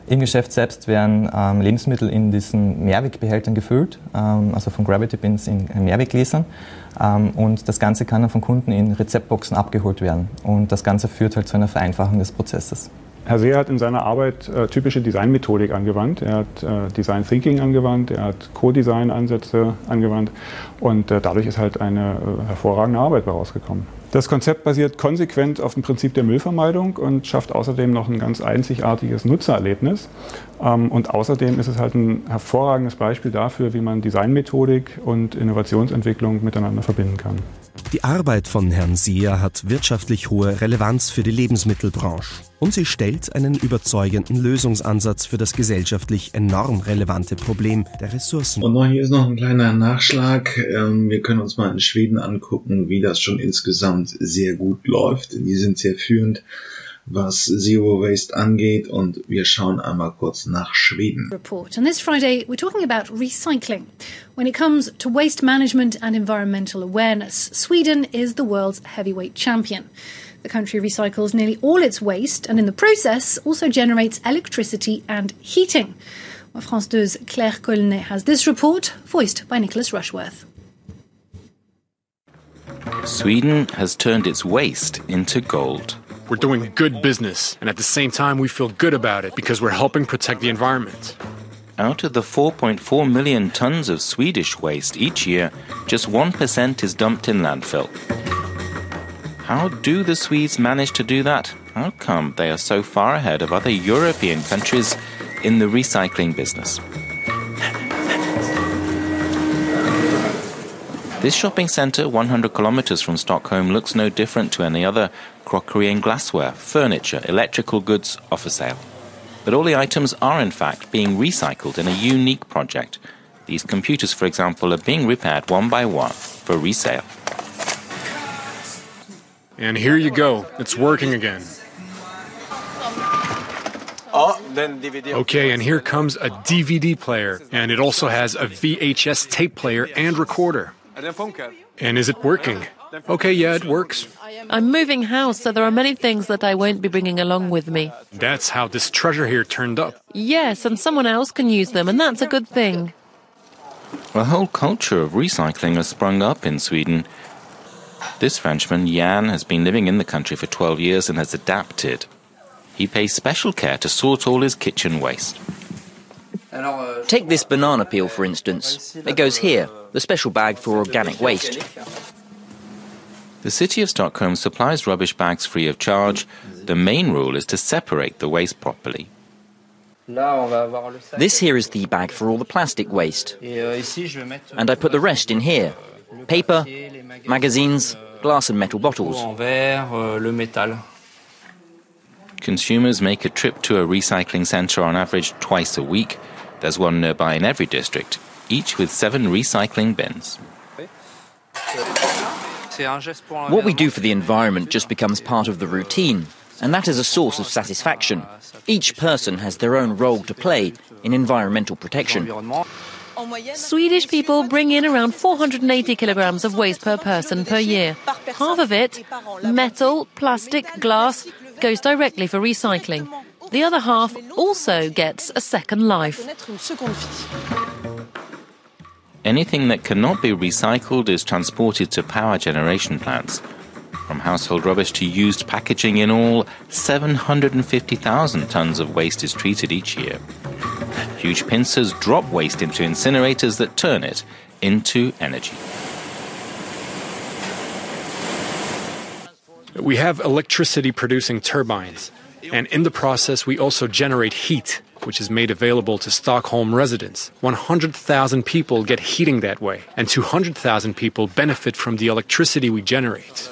S22: Im Geschäft selbst werden ähm, Lebensmittel in diesen Mehrwegbehältern gefüllt, ähm, also von Gravity Bins in Mehrweggläsern. Ähm, und das Ganze kann dann von Kunden in Rezeptboxen abgeholt werden. Und das Ganze führt halt zu einer Vereinfachung des Prozesses.
S23: Herr Seer hat in seiner Arbeit äh, typische Designmethodik angewandt. Er hat äh, Design Thinking angewandt, er hat Co-Design-Ansätze angewandt und äh, dadurch ist halt eine äh, hervorragende Arbeit herausgekommen. Das Konzept basiert konsequent auf dem Prinzip der Müllvermeidung und schafft außerdem noch ein ganz einzigartiges Nutzererlebnis. Ähm, und außerdem ist es halt ein hervorragendes Beispiel dafür, wie man Designmethodik und Innovationsentwicklung miteinander verbinden kann.
S21: Die Arbeit von Herrn Seer hat wirtschaftlich hohe Relevanz für die Lebensmittelbranche und sie stellt einen überzeugenden Lösungsansatz für das gesellschaftlich enorm relevante Problem der Ressourcen.
S1: Und noch hier ist noch ein kleiner Nachschlag. Ähm, wir können uns mal in Schweden angucken, wie das schon insgesamt sehr gut läuft. Die sind sehr führend was Zero Waste angeht und wir schauen einmal kurz nach Schweden.
S24: Report. And this Friday we're talking about recycling. When it comes to waste management and environmental awareness, Sweden is the world's heavyweight champion. The country recycles nearly all its waste and in the process also generates electricity and heating. Well, France 2's Claire Collinet has this report, voiced by Nicholas Rushworth.
S25: Sweden has turned its waste into gold.
S26: We're doing good business, and at the same time, we feel good about it because we're helping protect the environment.
S25: Out of the 4.4 million tons of Swedish waste each year, just 1% is dumped in landfill. How do the Swedes manage to do that? How come they are so far ahead of other European countries in the recycling business? This shopping centre, 100 kilometres from Stockholm, looks no different to any other crockery and glassware, furniture, electrical goods offer sale. But all the items are in fact being recycled in a unique project. These computers, for example, are being repaired one by one for resale.
S26: And here you go, it's working again. Okay, and here comes a DVD player, and it also has a VHS tape player and recorder. And is it working? Okay, yeah, it works.
S27: I'm moving house, so there are many things that I won't be bringing along with me.
S26: That's how this treasure here turned up.
S27: Yes, and someone else can use them, and that's a good thing.
S25: A whole culture of recycling has sprung up in Sweden. This Frenchman, Jan, has been living in the country for 12 years and has adapted. He pays special care to sort all his kitchen waste.
S28: Uh, Take this banana peel, for instance. It goes here, the special bag for organic waste.
S25: The city of Stockholm supplies rubbish bags free of charge. The main rule is to separate the waste properly.
S28: This here is the bag for all the plastic waste. And I put the rest in here paper, magazines, glass and metal bottles.
S25: Consumers make a trip to a recycling centre on average twice a week. There's one nearby in every district, each with seven recycling bins.
S28: What we do for the environment just becomes part of the routine. And that is a source of satisfaction. Each person has their own role to play in environmental protection.
S27: Swedish people bring in around 480 kilograms of waste per person per year. Half of it, metal, plastic, glass, goes directly for recycling. The other half also gets a second life.
S25: Anything that cannot be recycled is transported to power generation plants. From household rubbish to used packaging, in all, 750,000 tons of waste is treated each year. Huge pincers drop waste into incinerators that turn it into energy.
S26: We have electricity producing turbines, and in the process, we also generate heat, which is made available to Stockholm residents. 100,000 people get heating that way, and 200,000 people benefit from the electricity we generate.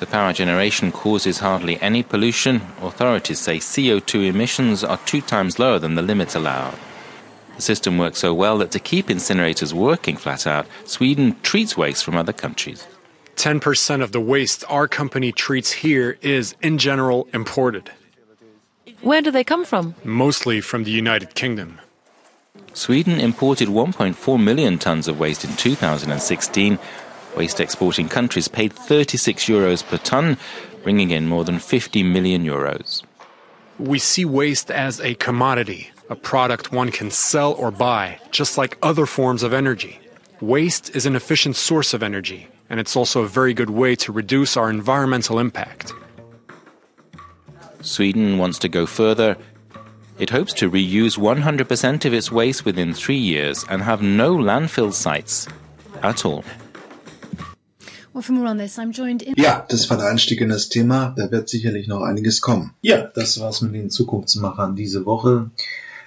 S25: The power generation causes hardly any pollution. Authorities say CO2 emissions are two times lower than the limits allowed. The system works so well that to keep incinerators working flat out, Sweden treats waste from other countries.
S26: 10% of the waste our company treats here is, in general, imported.
S27: Where do they come from?
S26: Mostly from the United Kingdom.
S25: Sweden imported 1.4 million tons of waste in 2016. Waste exporting countries paid 36 euros per ton, bringing in more than 50 million euros.
S26: We see waste as a commodity, a product one can sell or buy, just like other forms of energy. Waste is an efficient source of energy, and it's also a very good way to reduce our environmental impact.
S25: Sweden wants to go further. It hopes to reuse 100% of its waste within three years and have no landfill sites at all. Well, for more on this, I'm joined.
S1: Ja, das war der Einstieg in das Thema. Da wird sicherlich noch einiges kommen. Ja, das war's mit den Zukunftsmachern diese Woche.